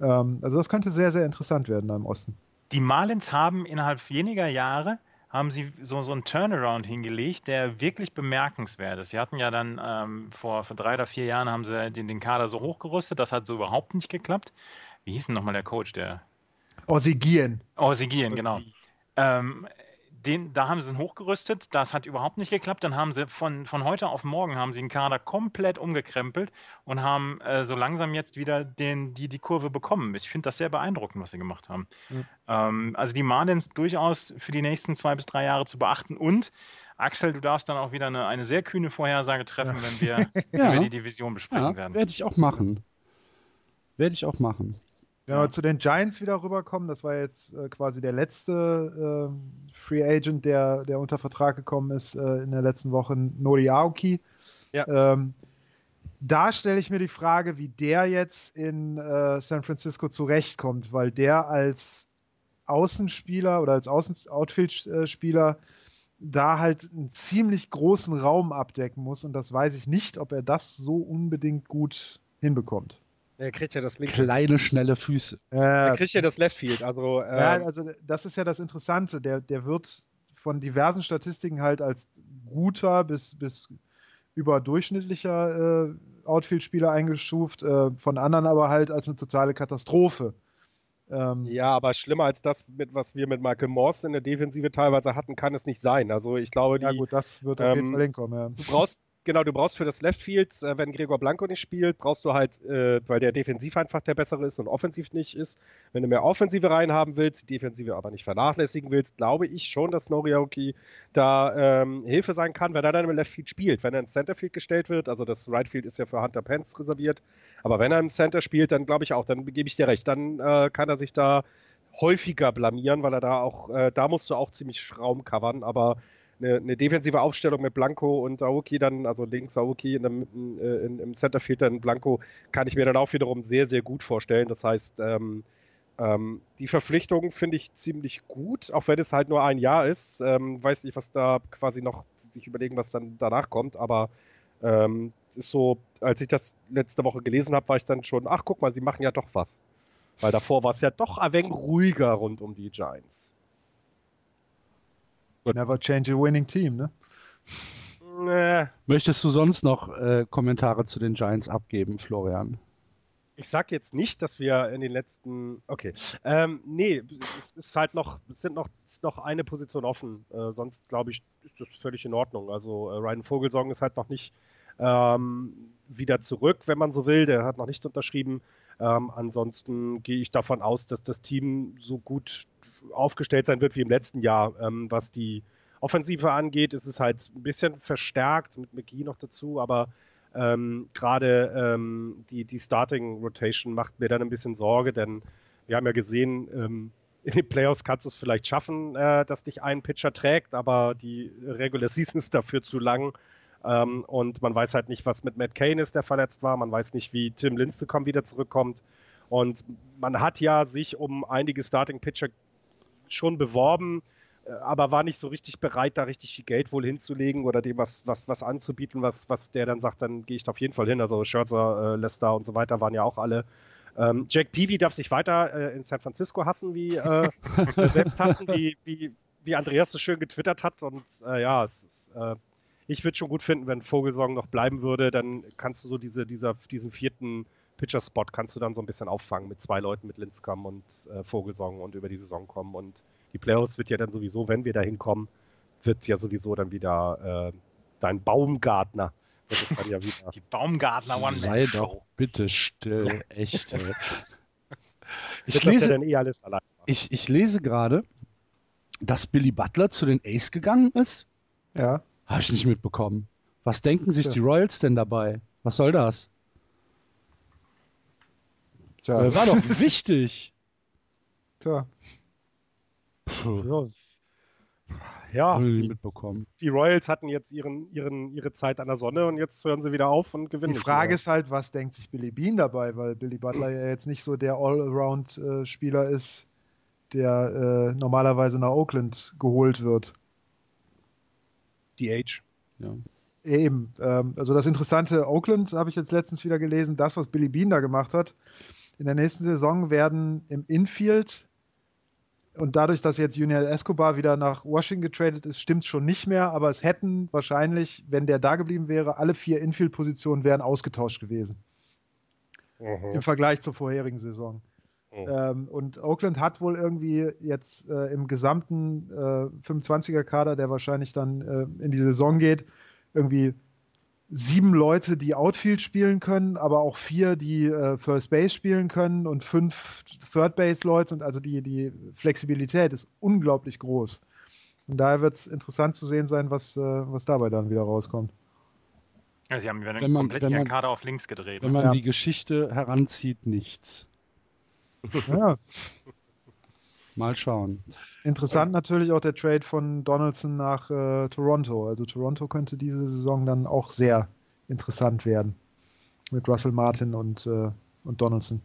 Ähm, also das könnte sehr, sehr interessant werden da im Osten. Die Marlins haben innerhalb weniger Jahre haben sie so, so einen Turnaround hingelegt, der wirklich bemerkenswert ist. Sie hatten ja dann ähm, vor, vor drei oder vier Jahren haben sie den, den Kader so hochgerüstet, das hat so überhaupt nicht geklappt. Wie hieß denn nochmal der Coach, der Ossigieren. Oh, Sigien, genau. Ähm, den, da haben sie ihn hochgerüstet, das hat überhaupt nicht geklappt. Dann haben sie von, von heute auf morgen haben sie den Kader komplett umgekrempelt und haben äh, so langsam jetzt wieder den, die, die Kurve bekommen. Ich finde das sehr beeindruckend, was sie gemacht haben. Mhm. Ähm, also die Marlins durchaus für die nächsten zwei bis drei Jahre zu beachten und Axel, du darfst dann auch wieder eine, eine sehr kühne Vorhersage treffen, Ja. wenn wir Ja. über die Division besprechen ja, werden. werde ich auch machen. Werde ich auch machen. Wenn wir zu den Giants wieder rüberkommen, das war jetzt äh, quasi der letzte äh, Free Agent, der, der unter Vertrag gekommen ist äh, in der letzten Woche, Nori Aoki. Ja. Ähm, da stelle ich mir die Frage, wie der jetzt in äh, San Francisco zurechtkommt, weil der als Außenspieler oder als Außen Outfield-Spieler da halt einen ziemlich großen Raum abdecken muss und das weiß ich nicht, ob er das so unbedingt gut hinbekommt. Er kriegt ja das linke. Kleine, schnelle Füße. Er Äh, kriegt ja das Left Field. Also, ähm, ja, also das ist ja das Interessante. Der, der wird von diversen Statistiken halt als guter bis, bis überdurchschnittlicher äh, Outfield-Spieler eingestuft, äh, von anderen aber halt als eine totale Katastrophe. Ähm, Ja, aber schlimmer als das, mit, was wir mit Michael Morse in der Defensive teilweise hatten, kann es nicht sein. Also ich glaube, die, ja, gut, das wird auf jeden ähm, Fall hinkommen. Ja. du brauchst, genau, du brauchst für das Left Field, äh, wenn Gregor Blanco nicht spielt, brauchst du halt, äh, weil der defensiv einfach der bessere ist und offensiv nicht ist. Wenn du mehr Offensive reinhaben willst, die Defensive aber nicht vernachlässigen willst, glaube ich schon, dass Noriaoki da ähm, Hilfe sein kann, wenn er dann im Left Field spielt. Wenn er ins Center Field gestellt wird, also das Right Field ist ja für Hunter Pence reserviert, aber wenn er im Center spielt, dann glaube ich auch, dann gebe ich dir recht, dann äh, kann er sich da häufiger blamieren, weil er da auch, äh, da musst du auch ziemlich Raum covern, aber eine, eine defensive Aufstellung mit Blanco und Aoki dann, also links Aoki in dem, äh, in, im Centerfield dann Blanco, kann ich mir dann auch wiederum sehr, sehr gut vorstellen. Das heißt, ähm, ähm, die Verpflichtung finde ich ziemlich gut, auch wenn es halt nur ein Jahr ist. Ähm, weiß nicht, was da quasi noch sich überlegen, was dann danach kommt, aber ähm, ist so, als ich das letzte Woche gelesen habe, war ich dann schon, ach guck mal, sie machen ja doch was. Weil davor war es ja doch ein wenig ruhiger rund um die Giants. Never change a winning team, ne? Äh, Möchtest du sonst noch äh, Kommentare zu den Giants abgeben, Florian? Ich sag jetzt nicht, dass wir in den letzten. Okay. Ähm, nee, es ist halt noch, es sind noch, ist noch eine Position offen. Äh, sonst glaube ich, ist das völlig in Ordnung. Also äh, Ryan Vogelsong ist halt noch nicht ähm, wieder zurück, wenn man so will. Der hat noch nicht unterschrieben. Ähm, ansonsten gehe ich davon aus, dass das Team so gut aufgestellt sein wird wie im letzten Jahr. Ähm, was die Offensive angeht, ist es halt ein bisschen verstärkt mit McGee noch dazu, aber ähm, gerade ähm, die, die Starting Rotation macht mir dann ein bisschen Sorge, denn wir haben ja gesehen, ähm, in den Playoffs kannst du es vielleicht schaffen, äh, dass dich ein Pitcher trägt, aber die Regular Season ist dafür zu lang. Ähm, und man weiß halt nicht, was mit Matt Cain ist, der verletzt war. Man weiß nicht, wie Tim Lincecum wieder zurückkommt. Und man hat ja sich um einige Starting Pitcher schon beworben. aber war nicht so richtig bereit, da richtig viel Geld wohl hinzulegen oder dem was, was, was anzubieten, was, was der dann sagt, dann gehe ich da auf jeden Fall hin. Also Scherzer, äh, Lester und so weiter waren ja auch alle. Ähm, Jack Peavy darf sich weiter äh, in San Francisco hassen, wie äh, selbst hassen, wie, wie, wie Andreas so schön getwittert hat. Und äh, ja, es ist, äh, ich würde schon gut finden, wenn Vogelsong noch bleiben würde, dann kannst du so diese, dieser, diesen vierten Pitcher-Spot kannst du dann so ein bisschen auffangen mit zwei Leuten, mit Linskam und äh, Vogelsong und über die Saison kommen. Und die Playoffs wird ja dann sowieso, wenn wir da hinkommen, wird ja sowieso dann wieder äh, dein Baumgartner. Wird es dann ja wieder. Die Baumgartner One Sei doch bitte still, echt. Ich ja lese, dann eh alles allein. ich, ich lese gerade, dass Billy Butler zu den Ace gegangen ist. Ja. Habe ich nicht mitbekommen. Was denken sich Tja. die Royals denn dabei? Was soll das? Tja, Äh, war doch wichtig. tja. Puh, Ja, hab ich nicht die, mitbekommen. die Royals hatten jetzt ihren, ihren, ihre Zeit an der Sonne und jetzt hören sie wieder auf und gewinnen. Die Frage ist halt, was denkt sich Billy Bean dabei, weil Billy Butler ja jetzt nicht so der Allround-Spieler ist, der äh, normalerweise nach Oakland geholt wird. Die Age. Ja. Eben. Ähm, also das interessante Oakland habe ich jetzt letztens wieder gelesen, das, was Billy Bean da gemacht hat. In der nächsten Saison werden im Infield und dadurch, dass jetzt Junior Escobar wieder nach Washington getradet ist, stimmt schon nicht mehr, aber es hätten wahrscheinlich, wenn der da geblieben wäre, alle vier Infield-Positionen wären ausgetauscht gewesen im Vergleich zur vorherigen Saison. Mhm. Ähm, und Oakland hat wohl irgendwie jetzt äh, im gesamten äh, 25er-Kader, der wahrscheinlich dann äh, in die Saison geht, irgendwie sieben Leute, die Outfield spielen können, aber auch vier, die äh, First Base spielen können und fünf Third Base-Leute. Und also die, die Flexibilität ist unglaublich groß. Und daher wird es interessant zu sehen sein, was, äh, was dabei dann wieder rauskommt. Ja, sie haben wieder Wenn man- komplett wenn ihren man- Kader auf links gedreht. Wenn man Ja. die Geschichte heranzieht, nichts. Ja, Mal schauen. Interessant natürlich auch der Trade von Donaldson nach äh, Toronto. Also Toronto könnte diese Saison dann auch sehr interessant werden. Mit Russell Martin und, äh, und Donaldson.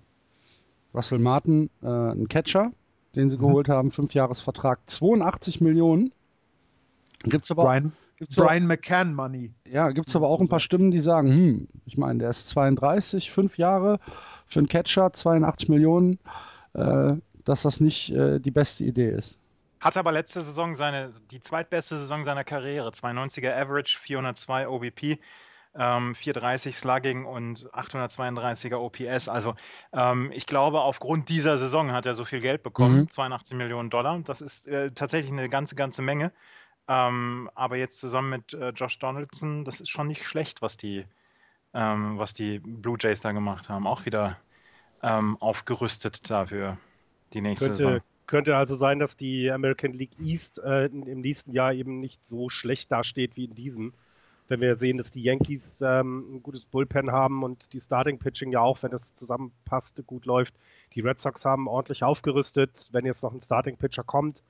Russell Martin, äh, ein Catcher, den sie Mhm. geholt haben, Fünfjahresvertrag, 82 Millionen. Gibt's aber, Brian, gibt's Brian McCann Money. ja, gibt's aber auch ein paar Stimmen, die sagen, hm, ich meine, der ist 32, fünf Jahre für einen Catcher, 82 Millionen, äh, dass das nicht äh, die beste Idee ist. Hat aber letzte Saison seine, die zweitbeste Saison seiner Karriere. 290er Average, 402 OBP, ähm, 430 Slugging und 832er OPS. Also ähm, ich glaube, aufgrund dieser Saison hat er so viel Geld bekommen, Mhm. 82 Millionen Dollar. Das ist äh, tatsächlich eine ganze, ganze Menge. Ähm, aber jetzt zusammen mit äh, Josh Donaldson, das ist schon nicht schlecht, was die, ähm, was die Blue Jays da gemacht haben. Auch wieder ähm, aufgerüstet dafür die nächste Saison. Könnte, könnte also sein, dass die American League East äh, im nächsten Jahr eben nicht so schlecht dasteht wie in diesem. Wenn wir sehen, dass die Yankees ähm, ein gutes Bullpen haben und die Starting Pitching ja auch, wenn das zusammenpasst, gut läuft. Die Red Sox haben ordentlich aufgerüstet. Wenn jetzt noch ein Starting Pitcher kommt,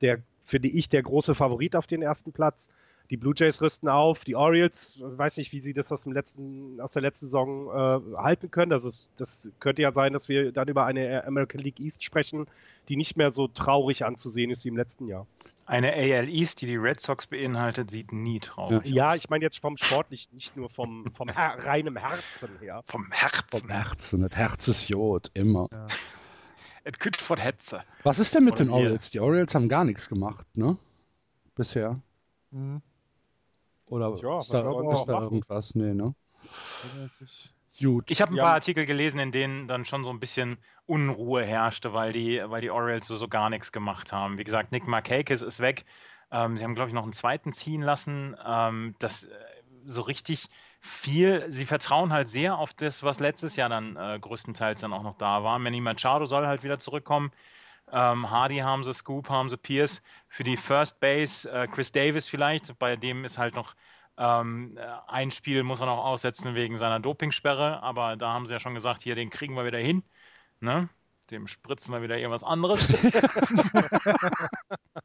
der finde ich der große Favorit auf den ersten Platz. Die Blue Jays rüsten auf, die Orioles, ich weiß nicht, wie sie das aus, dem letzten, aus der letzten Saison äh, halten können. Also das könnte ja sein, dass wir dann über eine American League East sprechen, die nicht mehr so traurig anzusehen ist wie im letzten Jahr. Eine AL East, die die Red Sox beinhaltet, sieht nie traurig Ja, aus. ich meine jetzt vom sportlich, nicht nur vom, vom her reinem Herzen her. Vom Herz. Vom Herzen, das Herz ist Jod, immer. Et kütt von Hetze. Was ist denn mit Oder den. Orioles? Die Orioles haben gar nichts gemacht, ne? Bisher. Mhm. Oder Tja, ist da, ist da irgendwas? Nee, ne? Gut. Ich habe ein Ja. paar Artikel gelesen, in denen dann schon so ein bisschen Unruhe herrschte, weil die, weil die Orioles so, so gar nichts gemacht haben. Wie gesagt, Nick Markakis ist weg. Ähm, sie haben, glaube ich, noch einen zweiten ziehen lassen. Ähm, das äh, so richtig viel. Sie vertrauen halt sehr auf das, was letztes Jahr dann äh, größtenteils dann auch noch da war. Manny Machado soll halt wieder zurückkommen. Ähm, Hardy haben sie, Scoop haben sie, Pierce. Für die First Base äh, Chris Davis vielleicht. Bei dem ist halt noch ähm, äh, ein Spiel muss er noch aussetzen wegen seiner Dopingsperre, aber da haben sie ja schon gesagt, hier, den kriegen wir wieder hin. Ne? Dem spritzen wir wieder irgendwas anderes.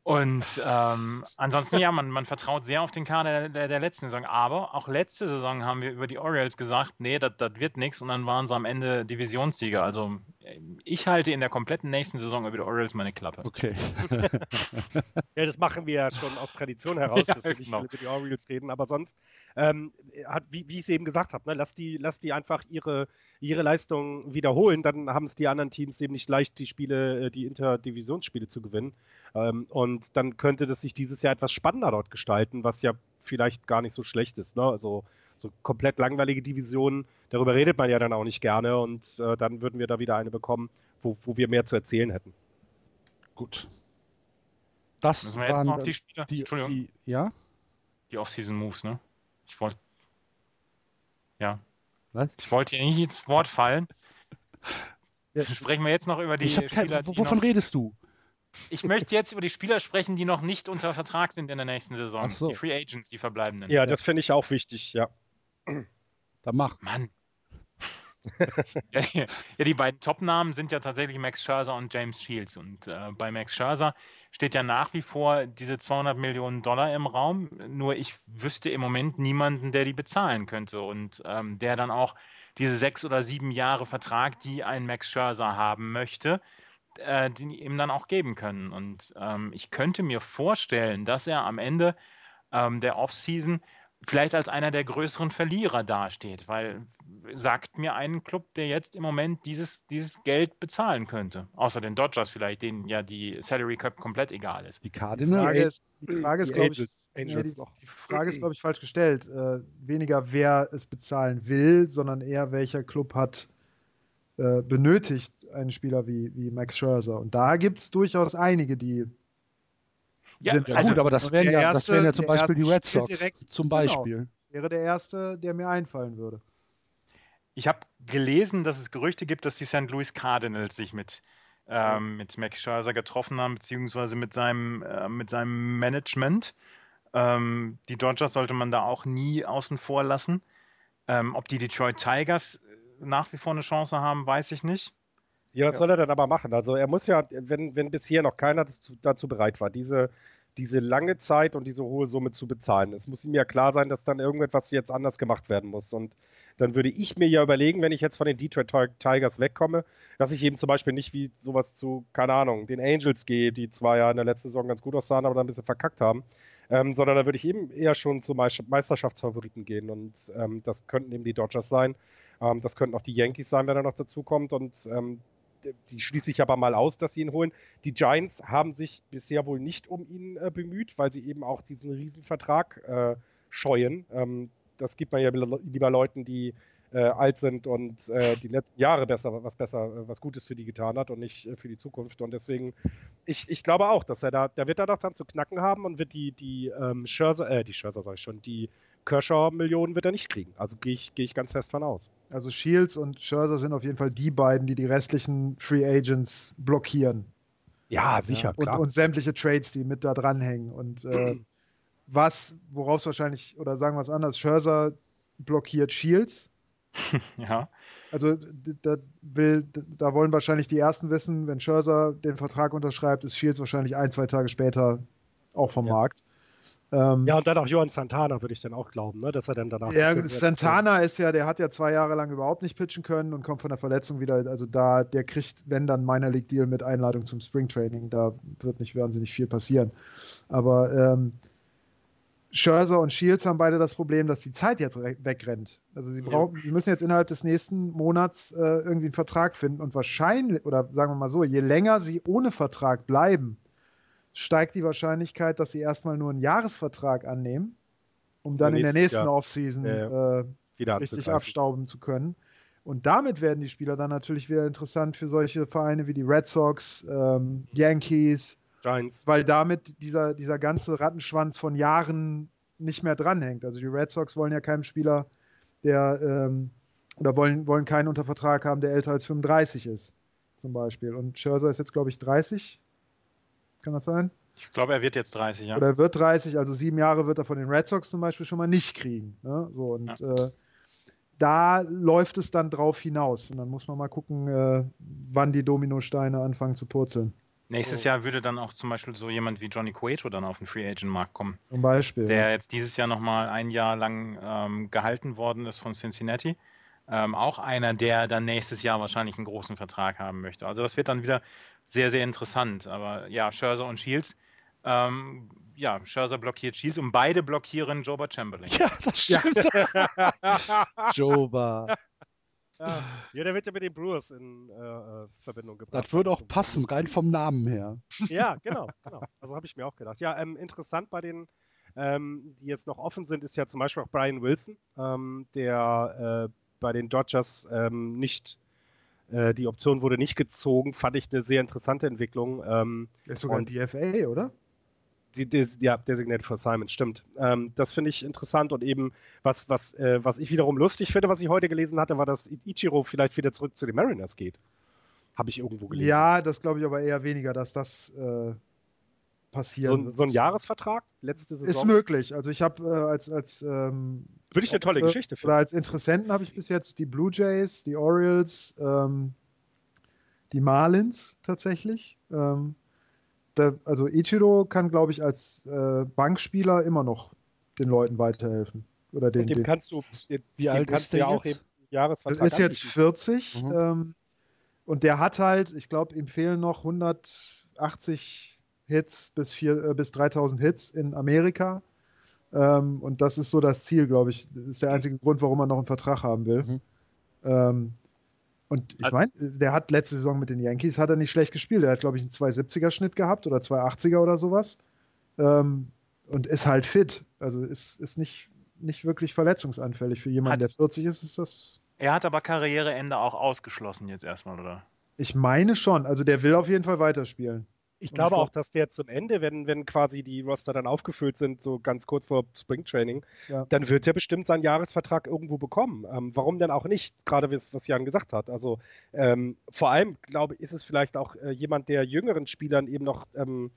Und ähm, ansonsten, ja, man, man vertraut sehr auf den Kader der, der, der letzten Saison. Aber auch letzte Saison haben wir über die Orioles gesagt, nee, das wird nichts. Und dann waren sie am Ende Divisionssieger. Also ich halte in der kompletten nächsten Saison über die Orioles meine Klappe. Okay. Ja, das machen wir ja schon aus Tradition heraus, Ja, dass wir nicht genau. viel über die Orioles reden, aber sonst, ähm, hat, wie, wie ich es eben gesagt habe, ne, lass, die, lass die einfach ihre, ihre Leistung wiederholen, dann haben es die anderen Teams eben nicht leicht, die Spiele, äh, die Interdivisionsspiele zu gewinnen. Ähm, und dann könnte das sich dieses Jahr etwas spannender dort gestalten, was ja vielleicht gar nicht so schlecht ist. Ne? Also so komplett langweilige Divisionen, darüber redet man ja dann auch nicht gerne und äh, dann würden wir da wieder eine bekommen, wo, wo wir mehr zu erzählen hätten. Gut. Das Müssen wir jetzt waren noch auf die Spieler? die, Entschuldigung. die Ja? Die Off-Season-Moves, ne? Ich wollte. Ja. Was? Ich wollte hier nicht ins Wort fallen. Ja. Sprechen wir jetzt noch über die Ich hab kein, Spieler, die wovon noch, redest du? Ich möchte jetzt über die Spieler sprechen, die noch nicht unter Vertrag sind in der nächsten Saison. So. Die Free Agents, die verbleibenden. Ja, das finde ich auch wichtig, ja. Dann mach. Mann. ja, die beiden Top-Namen sind ja tatsächlich Max Scherzer und James Shields. Und äh, bei Max Scherzer steht ja nach wie vor diese 200 Millionen Dollar im Raum. Nur ich wüsste im Moment niemanden, der die bezahlen könnte und ähm, der dann auch diese sechs oder sieben Jahre Vertrag, die ein Max Scherzer haben möchte, äh, die ihm dann auch geben können. Und ähm, ich könnte mir vorstellen, dass er am Ende ähm, der Offseason vielleicht als einer der größeren Verlierer dasteht, weil sagt mir einen Club, der jetzt im Moment dieses, dieses Geld bezahlen könnte. Außer den Dodgers vielleicht, denen ja die Salary Cap komplett egal ist. Die Cardinals? Frage ist, die Frage ist glaube ich, Angels die, noch. die Frage ist, glaube ich, falsch gestellt. Äh, weniger, wer es bezahlen will, sondern eher, welcher Club hat äh, benötigt einen Spieler wie, wie Max Scherzer. Und da gibt es durchaus einige, die Ja, sind. Ja, Also, gut, aber das wären ja, das erste- wären ja zum Beispiel die Red Sox. direkt- zum genau. Beispiel. wäre der erste, der mir einfallen würde. Ich habe gelesen, dass es Gerüchte gibt, dass die St. Louis Cardinals sich mit, ähm, mit Max Scherzer getroffen haben, beziehungsweise mit seinem, äh, mit seinem Management. Ähm, die Dodgers sollte man da auch nie außen vor lassen. Ähm, ob die Detroit Tigers äh, nach wie vor eine Chance haben, weiß ich nicht. Ja, was soll er denn aber machen? Also er muss ja, wenn, wenn bisher noch keiner dazu, dazu bereit war, diese, diese lange Zeit und diese hohe Summe zu bezahlen. Es muss ihm ja klar sein, dass dann irgendetwas jetzt anders gemacht werden muss. Und dann würde ich mir ja überlegen, wenn ich jetzt von den Detroit Ti- Tigers wegkomme, dass ich eben zum Beispiel nicht wie sowas zu, keine Ahnung, den Angels gehe, die zwar ja in der letzten Saison ganz gut aussahen, aber dann ein bisschen verkackt haben. Ähm, sondern da würde ich eben eher schon zu Meister- Meisterschaftsfavoriten gehen. Und ähm, das könnten eben die Dodgers sein. Ähm, das könnten auch die Yankees sein, wenn er noch dazu kommt. Und ähm, die schließe ich aber mal aus, dass sie ihn holen. Die Giants haben sich bisher wohl nicht um ihn äh, bemüht, weil sie eben auch diesen Riesenvertrag äh, scheuen. Ähm, das gibt man ja lieber Leuten, die äh, alt sind und äh, die letzten Jahre besser, was besser, äh, was Gutes für die getan hat und nicht äh, für die Zukunft. Und deswegen, ich, ich glaube auch, dass er da, der wird da doch dann zu knacken haben und wird die, die ähm, Scherzer, äh, die Scherzer sag ich schon, die Kershaw-Millionen wird er nicht kriegen. Also gehe ich, gehe ich ganz fest von aus. Also Shields und Scherzer sind auf jeden Fall die beiden, die die restlichen Free Agents blockieren. Ja, sicher, und, klar. und sämtliche Trades, die mit da dranhängen. Und äh, was, worauf es wahrscheinlich, oder sagen wir es anders, Scherzer blockiert Shields. Ja. Also da, will, da wollen wahrscheinlich die Ersten wissen, wenn Scherzer den Vertrag unterschreibt, ist Shields wahrscheinlich ein, zwei Tage später auch vom Ja. Markt. Ähm, Ja, und dann auch Johann Santana, würde ich dann auch glauben, ne? dass er dann danach. Ja, Santana ist ja, der hat ja zwei Jahre lang überhaupt nicht pitchen können und kommt von der Verletzung wieder. Also da, der kriegt, wenn dann Minor League Deal mit Einladung zum Springtraining, da wird nicht wahnsinnig viel passieren. Aber ähm, Scherzer und Shields haben beide das Problem, dass die Zeit jetzt re- wegrennt. Also sie Ja. brauchen, sie müssen jetzt innerhalb des nächsten Monats äh, irgendwie einen Vertrag finden und wahrscheinlich, oder sagen wir mal so, je länger sie ohne Vertrag bleiben, steigt die Wahrscheinlichkeit, dass sie erstmal nur einen Jahresvertrag annehmen, um dann in der nächsten Jahr. Offseason Ja, äh, richtig abstauben zu können. Und damit werden die Spieler dann natürlich wieder interessant für solche Vereine wie die Red Sox, ähm, Yankees, Giants. weil damit dieser, dieser ganze Rattenschwanz von Jahren nicht mehr dranhängt. Also die Red Sox wollen ja keinen Spieler, der ähm, oder wollen, wollen keinen unter Vertrag haben, der älter als 35 ist, zum Beispiel. Und Scherzer ist jetzt, glaube ich, 30. Kann das sein? Ich glaube, er wird jetzt 30, ja. Oder er wird 30, also sieben Jahre wird er von den Red Sox zum Beispiel schon mal nicht kriegen. Ne? So, und äh, da läuft es dann drauf hinaus. Und dann muss man mal gucken, äh, wann die Dominosteine anfangen zu purzeln. Nächstes Jahr würde dann auch zum Beispiel so jemand wie Johnny Cueto dann auf den Free Agent Markt kommen, Zum Beispiel. der jetzt dieses Jahr nochmal ein Jahr lang ähm, gehalten worden ist von Cincinnati. Ähm, auch einer, der dann nächstes Jahr wahrscheinlich einen großen Vertrag haben möchte. Also das wird dann wieder sehr, sehr interessant. Aber ja, Scherzer und Shields, ähm, ja, Scherzer blockiert Shields und beide blockieren Joba Chamberlain. Ja, das stimmt. Joba. Ja. ja, der wird ja mit den Brewers in äh, äh Verbindung gebracht. Das würde auch passen, rein vom Namen her. Ja, genau, genau. Also habe ich mir auch gedacht. Ja, ähm, interessant bei den, ähm, die jetzt noch offen sind, ist ja zum Beispiel auch Brian Wilson, ähm, der äh, bei den Dodgers ähm, nicht äh, die Option wurde nicht gezogen, fand ich eine sehr interessante Entwicklung. Ähm, ist sogar ein DFA, oder? Die, die, ja, Designated for Simon, stimmt. Ähm, das finde ich interessant und eben, was, was, äh, was ich wiederum lustig finde, was ich heute gelesen hatte, war, dass Ichiro vielleicht wieder zurück zu den Mariners geht. Habe ich irgendwo gelesen. Ja, das glaube ich aber eher weniger, dass das äh, passieren so, so, ein Jahresvertrag letzte Saison? Ist möglich. Also ich habe äh, als, als ähm, würde ich eine tolle Geschichte finden. Oder als Interessenten habe ich bis jetzt die Blue Jays, die Orioles, ähm, die Marlins tatsächlich. Ähm, der, also Ichiro kann, glaube ich, als äh, Bankspieler immer noch den Leuten weiterhelfen. Oder den, und dem den, kannst du, wie alt ist der ja auch? Jahresvertrag ist jetzt 40 mhm. ähm, und der hat halt, ich glaube, ihm fehlen noch 180 Hits bis, vier, äh, bis 3000 Hits in Amerika. Ähm, und das ist so das Ziel, glaube ich. Das ist der einzige Grund, warum man noch einen Vertrag haben will. Mhm. Ähm, und ich meine, der hat letzte Saison mit den Yankees hat er nicht schlecht gespielt. Er hat, glaube ich, einen 270er Schnitt gehabt oder 280er oder sowas. Ähm, und ist halt fit. Also ist, ist nicht, nicht wirklich verletzungsanfällig. Für jemanden, hat, der 40 ist, ist das. Er hat aber Karriereende auch ausgeschlossen jetzt erstmal, oder? Ich meine schon. Also der will auf jeden Fall weiterspielen. Ich glaube auch, dass der zum Ende, wenn, wenn quasi die Roster dann aufgefüllt sind, so ganz kurz vor Springtraining, ja. dann wird er bestimmt seinen Jahresvertrag irgendwo bekommen. Ähm, warum denn auch nicht? Gerade was Jan gesagt hat. Also ähm, vor allem, glaube ich, ist es vielleicht auch äh, jemand, der jüngeren Spielern eben noch, ähm,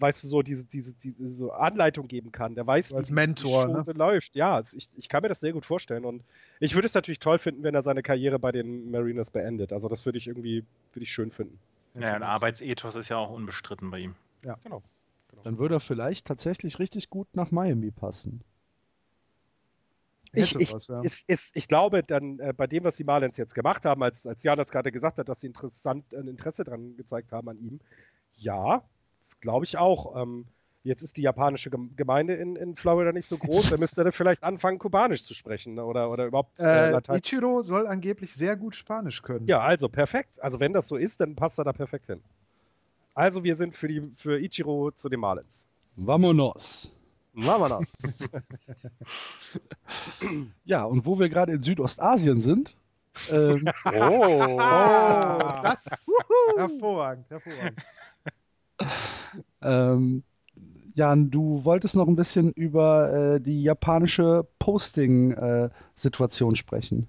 weißt du, so diese, diese, diese so Anleitung geben kann. Der weiß, Als wie Mentor, die Chose ne? läuft. Ja, ich, ich kann mir das sehr gut vorstellen. Und ich würde es natürlich toll finden, wenn er seine Karriere bei den Mariners beendet. Also das würde ich irgendwie, würde ich schön finden. Ja, ein Arbeitsethos ist ja auch unbestritten bei ihm. Ja, genau. genau. Dann würde er vielleicht tatsächlich richtig gut nach Miami passen. Ich, ich, was, ja. ist, ist, ich glaube, dann äh, bei dem, was die Marlins jetzt gemacht haben, als, als Jan das gerade gesagt hat, dass sie interessant, ein Interesse daran gezeigt haben an ihm, ja, glaube ich auch. Ähm, jetzt ist die japanische Gemeinde in, in Florida nicht so groß, da müsste er vielleicht anfangen, Kubanisch zu sprechen ne, oder, oder überhaupt äh, äh, Ichiro soll angeblich sehr gut Spanisch können. Ja, also perfekt. Also wenn das so ist, dann passt er da perfekt hin. Also wir sind für, die, für Ichiro zu den Marlins. Vamonos. Vamonos. ja, und wo wir gerade in Südostasien sind. Ähm, oh, oh, das hervorragend, hervorragend. ähm, Jan, du wolltest noch ein bisschen über äh, die japanische Posting-Situation äh, sprechen.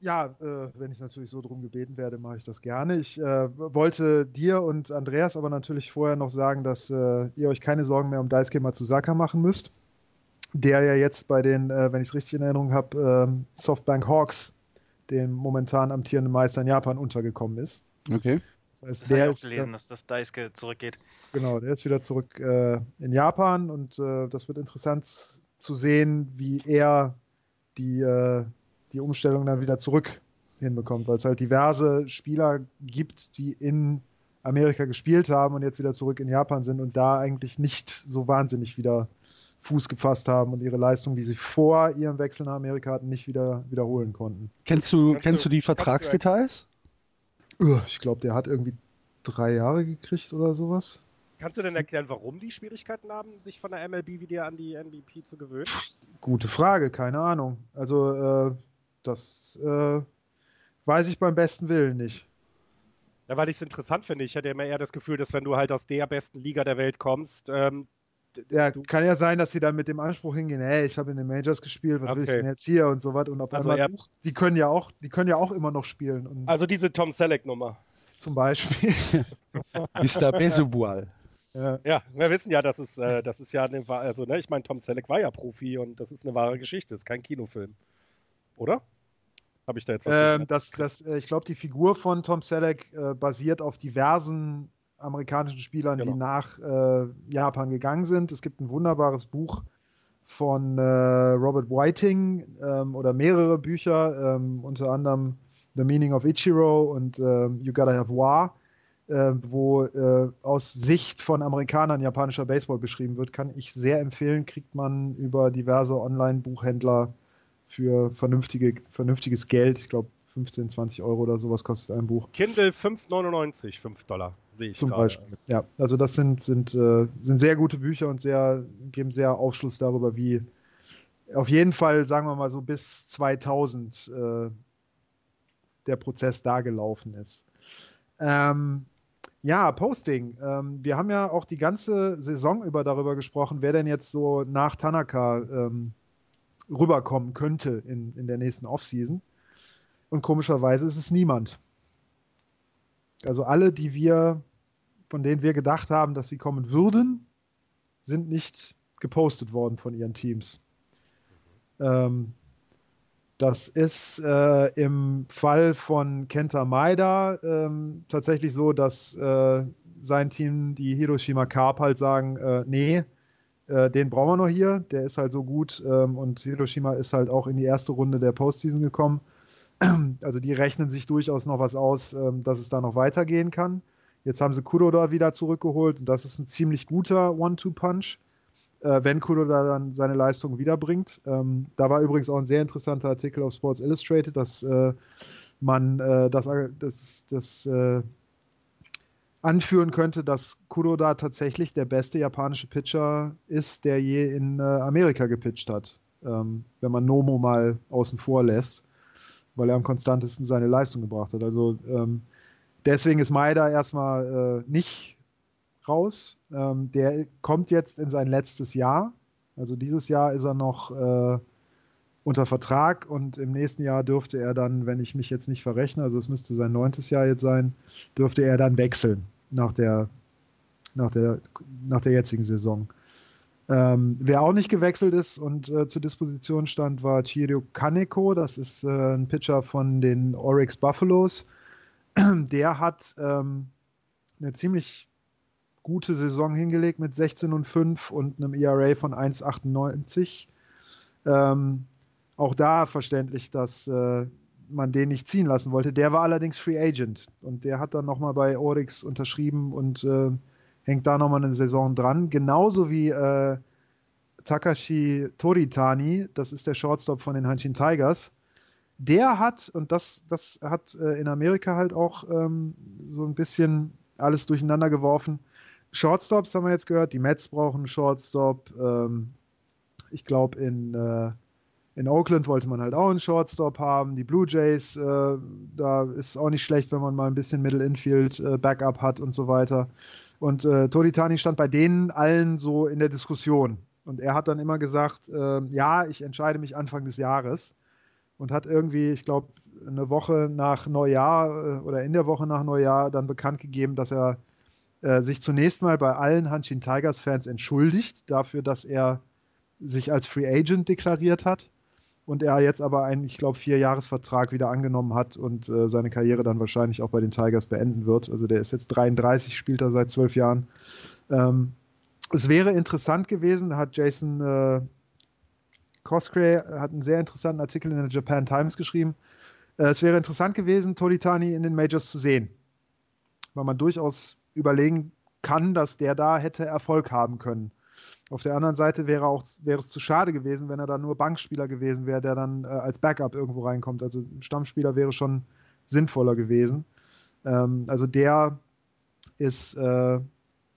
Ja, äh, wenn ich natürlich so drum gebeten werde, mache ich das gerne. Ich äh, wollte dir und Andreas aber natürlich vorher noch sagen, dass äh, ihr euch keine Sorgen mehr um Daisuke Matsuzaka machen müsst, der ja jetzt bei den, äh, wenn ich es richtig in Erinnerung habe, ähm, Softbank Hawks, dem momentan amtierenden Meister in Japan, untergekommen ist. Okay. Das heißt, das der ist gelesen, dass das Daisuke zurückgeht. Genau, der ist wieder zurück äh, in Japan und äh, das wird interessant zu sehen, wie er die, äh, die Umstellung dann wieder zurück hinbekommt, weil es halt diverse Spieler gibt, die in Amerika gespielt haben und jetzt wieder zurück in Japan sind und da eigentlich nicht so wahnsinnig wieder Fuß gefasst haben und ihre Leistung, die sie vor ihrem Wechsel nach Amerika hatten, nicht wieder wiederholen konnten. Kennst du, kennst du die Vertragsdetails? Ich glaube, der hat irgendwie drei Jahre gekriegt oder sowas. Kannst du denn erklären, warum die Schwierigkeiten haben, sich von der MLB wieder an die MVP zu gewöhnen? Gute Frage, keine Ahnung. Also, äh, das äh, weiß ich beim besten Willen nicht. Ja, weil ich es interessant finde. Ich hätte immer eher das Gefühl, dass wenn du halt aus der besten Liga der Welt kommst, ähm, ja, kann ja sein, dass sie dann mit dem Anspruch hingehen, hey, ich habe in den Majors gespielt, was okay. will ich denn jetzt hier und so was und auf also einmal, ja. die können ja auch, die können ja auch immer noch spielen. also diese Tom Selleck-Nummer. Zum Beispiel. Mr. Bezubual. Ja. ja, wir wissen ja, dass es, äh, das ist ja eine, also ne, ich meine, Tom Selleck war ja Profi und das ist eine wahre Geschichte, das ist kein Kinofilm. Oder? Habe ich da jetzt was ähm, das, das, äh, Ich glaube, die Figur von Tom Selleck äh, basiert auf diversen amerikanischen Spielern, genau. die nach äh, Japan gegangen sind. Es gibt ein wunderbares Buch von äh, Robert Whiting ähm, oder mehrere Bücher, ähm, unter anderem The Meaning of Ichiro und ähm, You Gotta Have War, äh, wo äh, aus Sicht von Amerikanern japanischer Baseball beschrieben wird, kann ich sehr empfehlen. Kriegt man über diverse Online-Buchhändler für vernünftige, vernünftiges Geld. Ich glaube, 15, 20 Euro oder sowas kostet ein Buch. Kindle 5,99, 5 Dollar, sehe ich Zum gerade. Beispiel. Ja, also das sind, sind, äh, sind sehr gute Bücher und sehr, geben sehr Aufschluss darüber, wie auf jeden Fall, sagen wir mal so, bis 2000 äh, der Prozess da gelaufen ist. Ähm, ja, Posting. Ähm, wir haben ja auch die ganze Saison über darüber gesprochen, wer denn jetzt so nach Tanaka ähm, rüberkommen könnte in, in der nächsten Offseason. Und komischerweise ist es niemand. Also alle, die wir, von denen wir gedacht haben, dass sie kommen würden, sind nicht gepostet worden von ihren Teams. Ähm, das ist äh, im Fall von Kenta Maeda ähm, tatsächlich so, dass äh, sein Team, die Hiroshima Carp, halt sagen, äh, nee, äh, den brauchen wir noch hier, der ist halt so gut ähm, und Hiroshima ist halt auch in die erste Runde der Postseason gekommen. Also die rechnen sich durchaus noch was aus, ähm, dass es da noch weitergehen kann. Jetzt haben sie Kuroda wieder zurückgeholt und das ist ein ziemlich guter One-Two-Punch, äh, wenn Kuroda dann seine Leistung wiederbringt. Ähm, da war übrigens auch ein sehr interessanter Artikel auf Sports Illustrated, dass äh, man äh, das, das, das anführen könnte, dass Kuroda tatsächlich der beste japanische Pitcher ist, der je in äh, Amerika gepitcht hat. Ähm, wenn man Nomo mal außen vor lässt weil er am konstantesten seine Leistung gebracht hat. Also ähm, deswegen ist Maida erstmal äh, nicht raus. Ähm, der kommt jetzt in sein letztes Jahr. Also dieses Jahr ist er noch äh, unter Vertrag und im nächsten Jahr dürfte er dann, wenn ich mich jetzt nicht verrechne, also es müsste sein neuntes Jahr jetzt sein, dürfte er dann wechseln nach der, nach der, nach der jetzigen Saison. Ähm, wer auch nicht gewechselt ist und äh, zur Disposition stand, war Chiryu Kaneko. Das ist äh, ein Pitcher von den Oryx Buffaloes. Der hat ähm, eine ziemlich gute Saison hingelegt mit 16 und 5 und einem ERA von 1,98. Ähm, auch da verständlich, dass äh, man den nicht ziehen lassen wollte. Der war allerdings Free Agent und der hat dann nochmal bei Oryx unterschrieben und äh, hängt da nochmal eine Saison dran. Genauso wie äh, Takashi Toritani, das ist der Shortstop von den Hanshin Tigers. Der hat, und das, das hat äh, in Amerika halt auch ähm, so ein bisschen alles durcheinander geworfen. Shortstops haben wir jetzt gehört, die Mets brauchen einen Shortstop. Ähm, ich glaube, in, äh, in Oakland wollte man halt auch einen Shortstop haben. Die Blue Jays, äh, da ist auch nicht schlecht, wenn man mal ein bisschen Middle Infield äh, Backup hat und so weiter. Und äh, Toritani stand bei denen allen so in der Diskussion. Und er hat dann immer gesagt, äh, ja, ich entscheide mich Anfang des Jahres. Und hat irgendwie, ich glaube, eine Woche nach Neujahr äh, oder in der Woche nach Neujahr dann bekannt gegeben, dass er äh, sich zunächst mal bei allen Hanshin Tigers Fans entschuldigt dafür, dass er sich als Free Agent deklariert hat und er jetzt aber einen, ich glaube, Vierjahresvertrag wieder angenommen hat und äh, seine Karriere dann wahrscheinlich auch bei den Tigers beenden wird. Also der ist jetzt 33, spielt er seit zwölf Jahren. Ähm, es wäre interessant gewesen, hat Jason äh, Coscray hat einen sehr interessanten Artikel in der Japan Times geschrieben. Äh, es wäre interessant gewesen, Tolitani in den Majors zu sehen, weil man durchaus überlegen kann, dass der da hätte Erfolg haben können. Auf der anderen Seite wäre, auch, wäre es zu schade gewesen, wenn er dann nur Bankspieler gewesen wäre, der dann äh, als Backup irgendwo reinkommt. Also Stammspieler wäre schon sinnvoller gewesen. Ähm, also der ist, äh,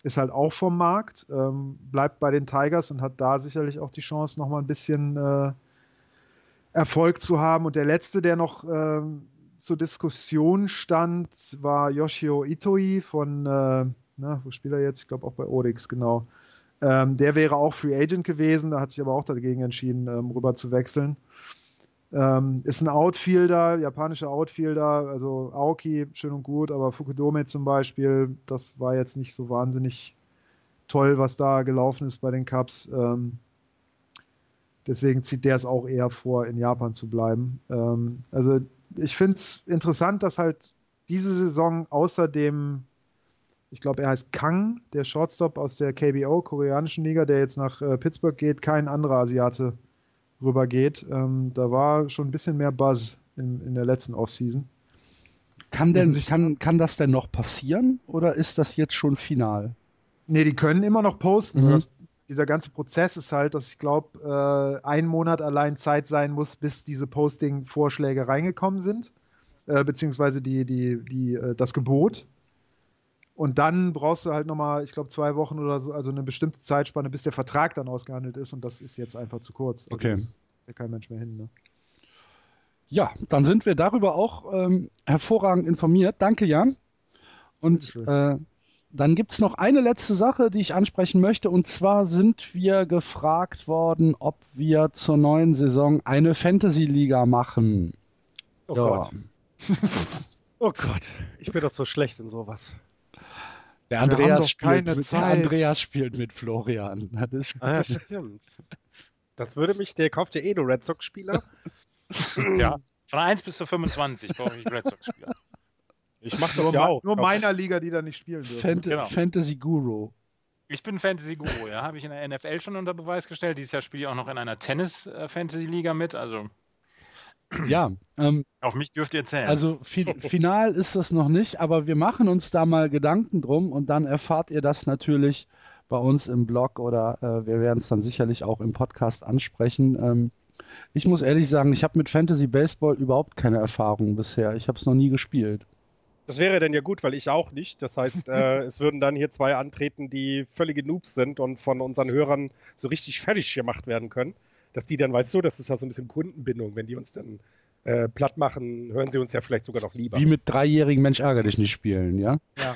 ist halt auch vom Markt, ähm, bleibt bei den Tigers und hat da sicherlich auch die Chance, nochmal ein bisschen äh, Erfolg zu haben. Und der letzte, der noch ähm, zur Diskussion stand, war Yoshio Itoi von, na, wo spielt er jetzt? Ich glaube auch bei Oryx, genau. Ähm, der wäre auch Free Agent gewesen, da hat sich aber auch dagegen entschieden, ähm, rüber zu wechseln. Ähm, ist ein Outfielder, japanischer Outfielder, also Aoki, schön und gut, aber Fukudome zum Beispiel, das war jetzt nicht so wahnsinnig toll, was da gelaufen ist bei den Cups. Ähm, deswegen zieht der es auch eher vor, in Japan zu bleiben. Ähm, also ich finde es interessant, dass halt diese Saison außer dem ich glaube, er heißt Kang, der Shortstop aus der KBO, koreanischen Liga, der jetzt nach äh, Pittsburgh geht, kein anderer Asiate rübergeht. Ähm, da war schon ein bisschen mehr Buzz in, in der letzten Offseason. Kann, denn, kann, kann das denn noch passieren oder ist das jetzt schon final? Nee, die können immer noch posten. Mhm. Das, dieser ganze Prozess ist halt, dass ich glaube, äh, ein Monat allein Zeit sein muss, bis diese Posting-Vorschläge reingekommen sind, äh, beziehungsweise die, die, die, äh, das Gebot. Und dann brauchst du halt nochmal, ich glaube, zwei Wochen oder so, also eine bestimmte Zeitspanne, bis der Vertrag dann ausgehandelt ist. Und das ist jetzt einfach zu kurz. Also okay. ist ja kein Mensch mehr hin. Ne? Ja, dann sind wir darüber auch ähm, hervorragend informiert. Danke, Jan. Und äh, dann gibt es noch eine letzte Sache, die ich ansprechen möchte. Und zwar sind wir gefragt worden, ob wir zur neuen Saison eine Fantasy-Liga machen. Oh ja. Gott. oh Gott, ich bin doch so schlecht in sowas. Der Andreas, spielt mit, der Andreas spielt mit Florian. Das ist ah, ja, stimmt. Das würde mich, der kauft ja eh nur Red Sox-Spieler. ja, von 1 bis zu 25 brauche ich Red Sox-Spieler. Ich mache das nur ja auch. Nur meiner Liga, die da nicht spielen dürfen. Fant genau. Fantasy Guru. Ich bin Fantasy Guru, ja. Habe ich in der NFL schon unter Beweis gestellt. Dieses Jahr spiele ich auch noch in einer Tennis-Fantasy-Liga mit. Also. Ja. Ähm, Auf mich dürft ihr zählen. Also fi final ist das noch nicht, aber wir machen uns da mal Gedanken drum und dann erfahrt ihr das natürlich bei uns im Blog oder äh, wir werden es dann sicherlich auch im Podcast ansprechen. Ähm, ich muss ehrlich sagen, ich habe mit Fantasy Baseball überhaupt keine Erfahrung bisher. Ich habe es noch nie gespielt. Das wäre dann ja gut, weil ich auch nicht. Das heißt, äh, es würden dann hier zwei antreten, die völlige Noobs sind und von unseren Hörern so richtig fertig gemacht werden können. Dass die dann, weißt du, das ist ja so ein bisschen Kundenbindung. Wenn die uns dann äh, platt machen, hören sie uns ja vielleicht sogar noch lieber. Wie mit dreijährigen Mensch ärger dich nicht spielen, ja? Ja.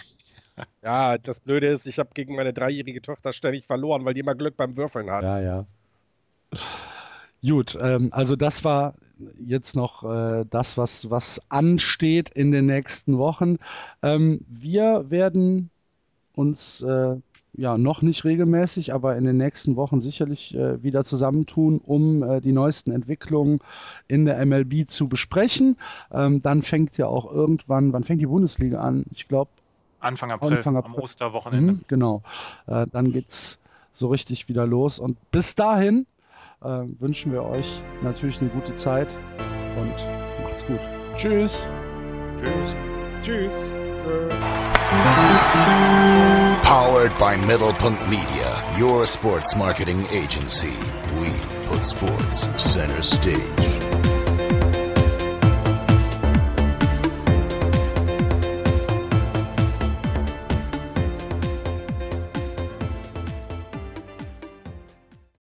Ja, das Blöde ist, ich habe gegen meine dreijährige Tochter ständig verloren, weil die immer Glück beim Würfeln hat. Ja, ja. Gut, ähm, also das war jetzt noch äh, das, was, was ansteht in den nächsten Wochen. Ähm, wir werden uns äh, ja noch nicht regelmäßig, aber in den nächsten Wochen sicherlich äh, wieder zusammentun, um äh, die neuesten Entwicklungen in der MLB zu besprechen. Ähm, dann fängt ja auch irgendwann, wann fängt die Bundesliga an? Ich glaube Anfang April, Anfang April, am Osterwochenende. Mhm, genau. Äh, dann geht's so richtig wieder los und bis dahin äh, wünschen wir euch natürlich eine gute Zeit und macht's gut. Tschüss. Tschüss. Tschüss. Powered by Middlepunkt Media, your sports marketing agency. We put sports center stage.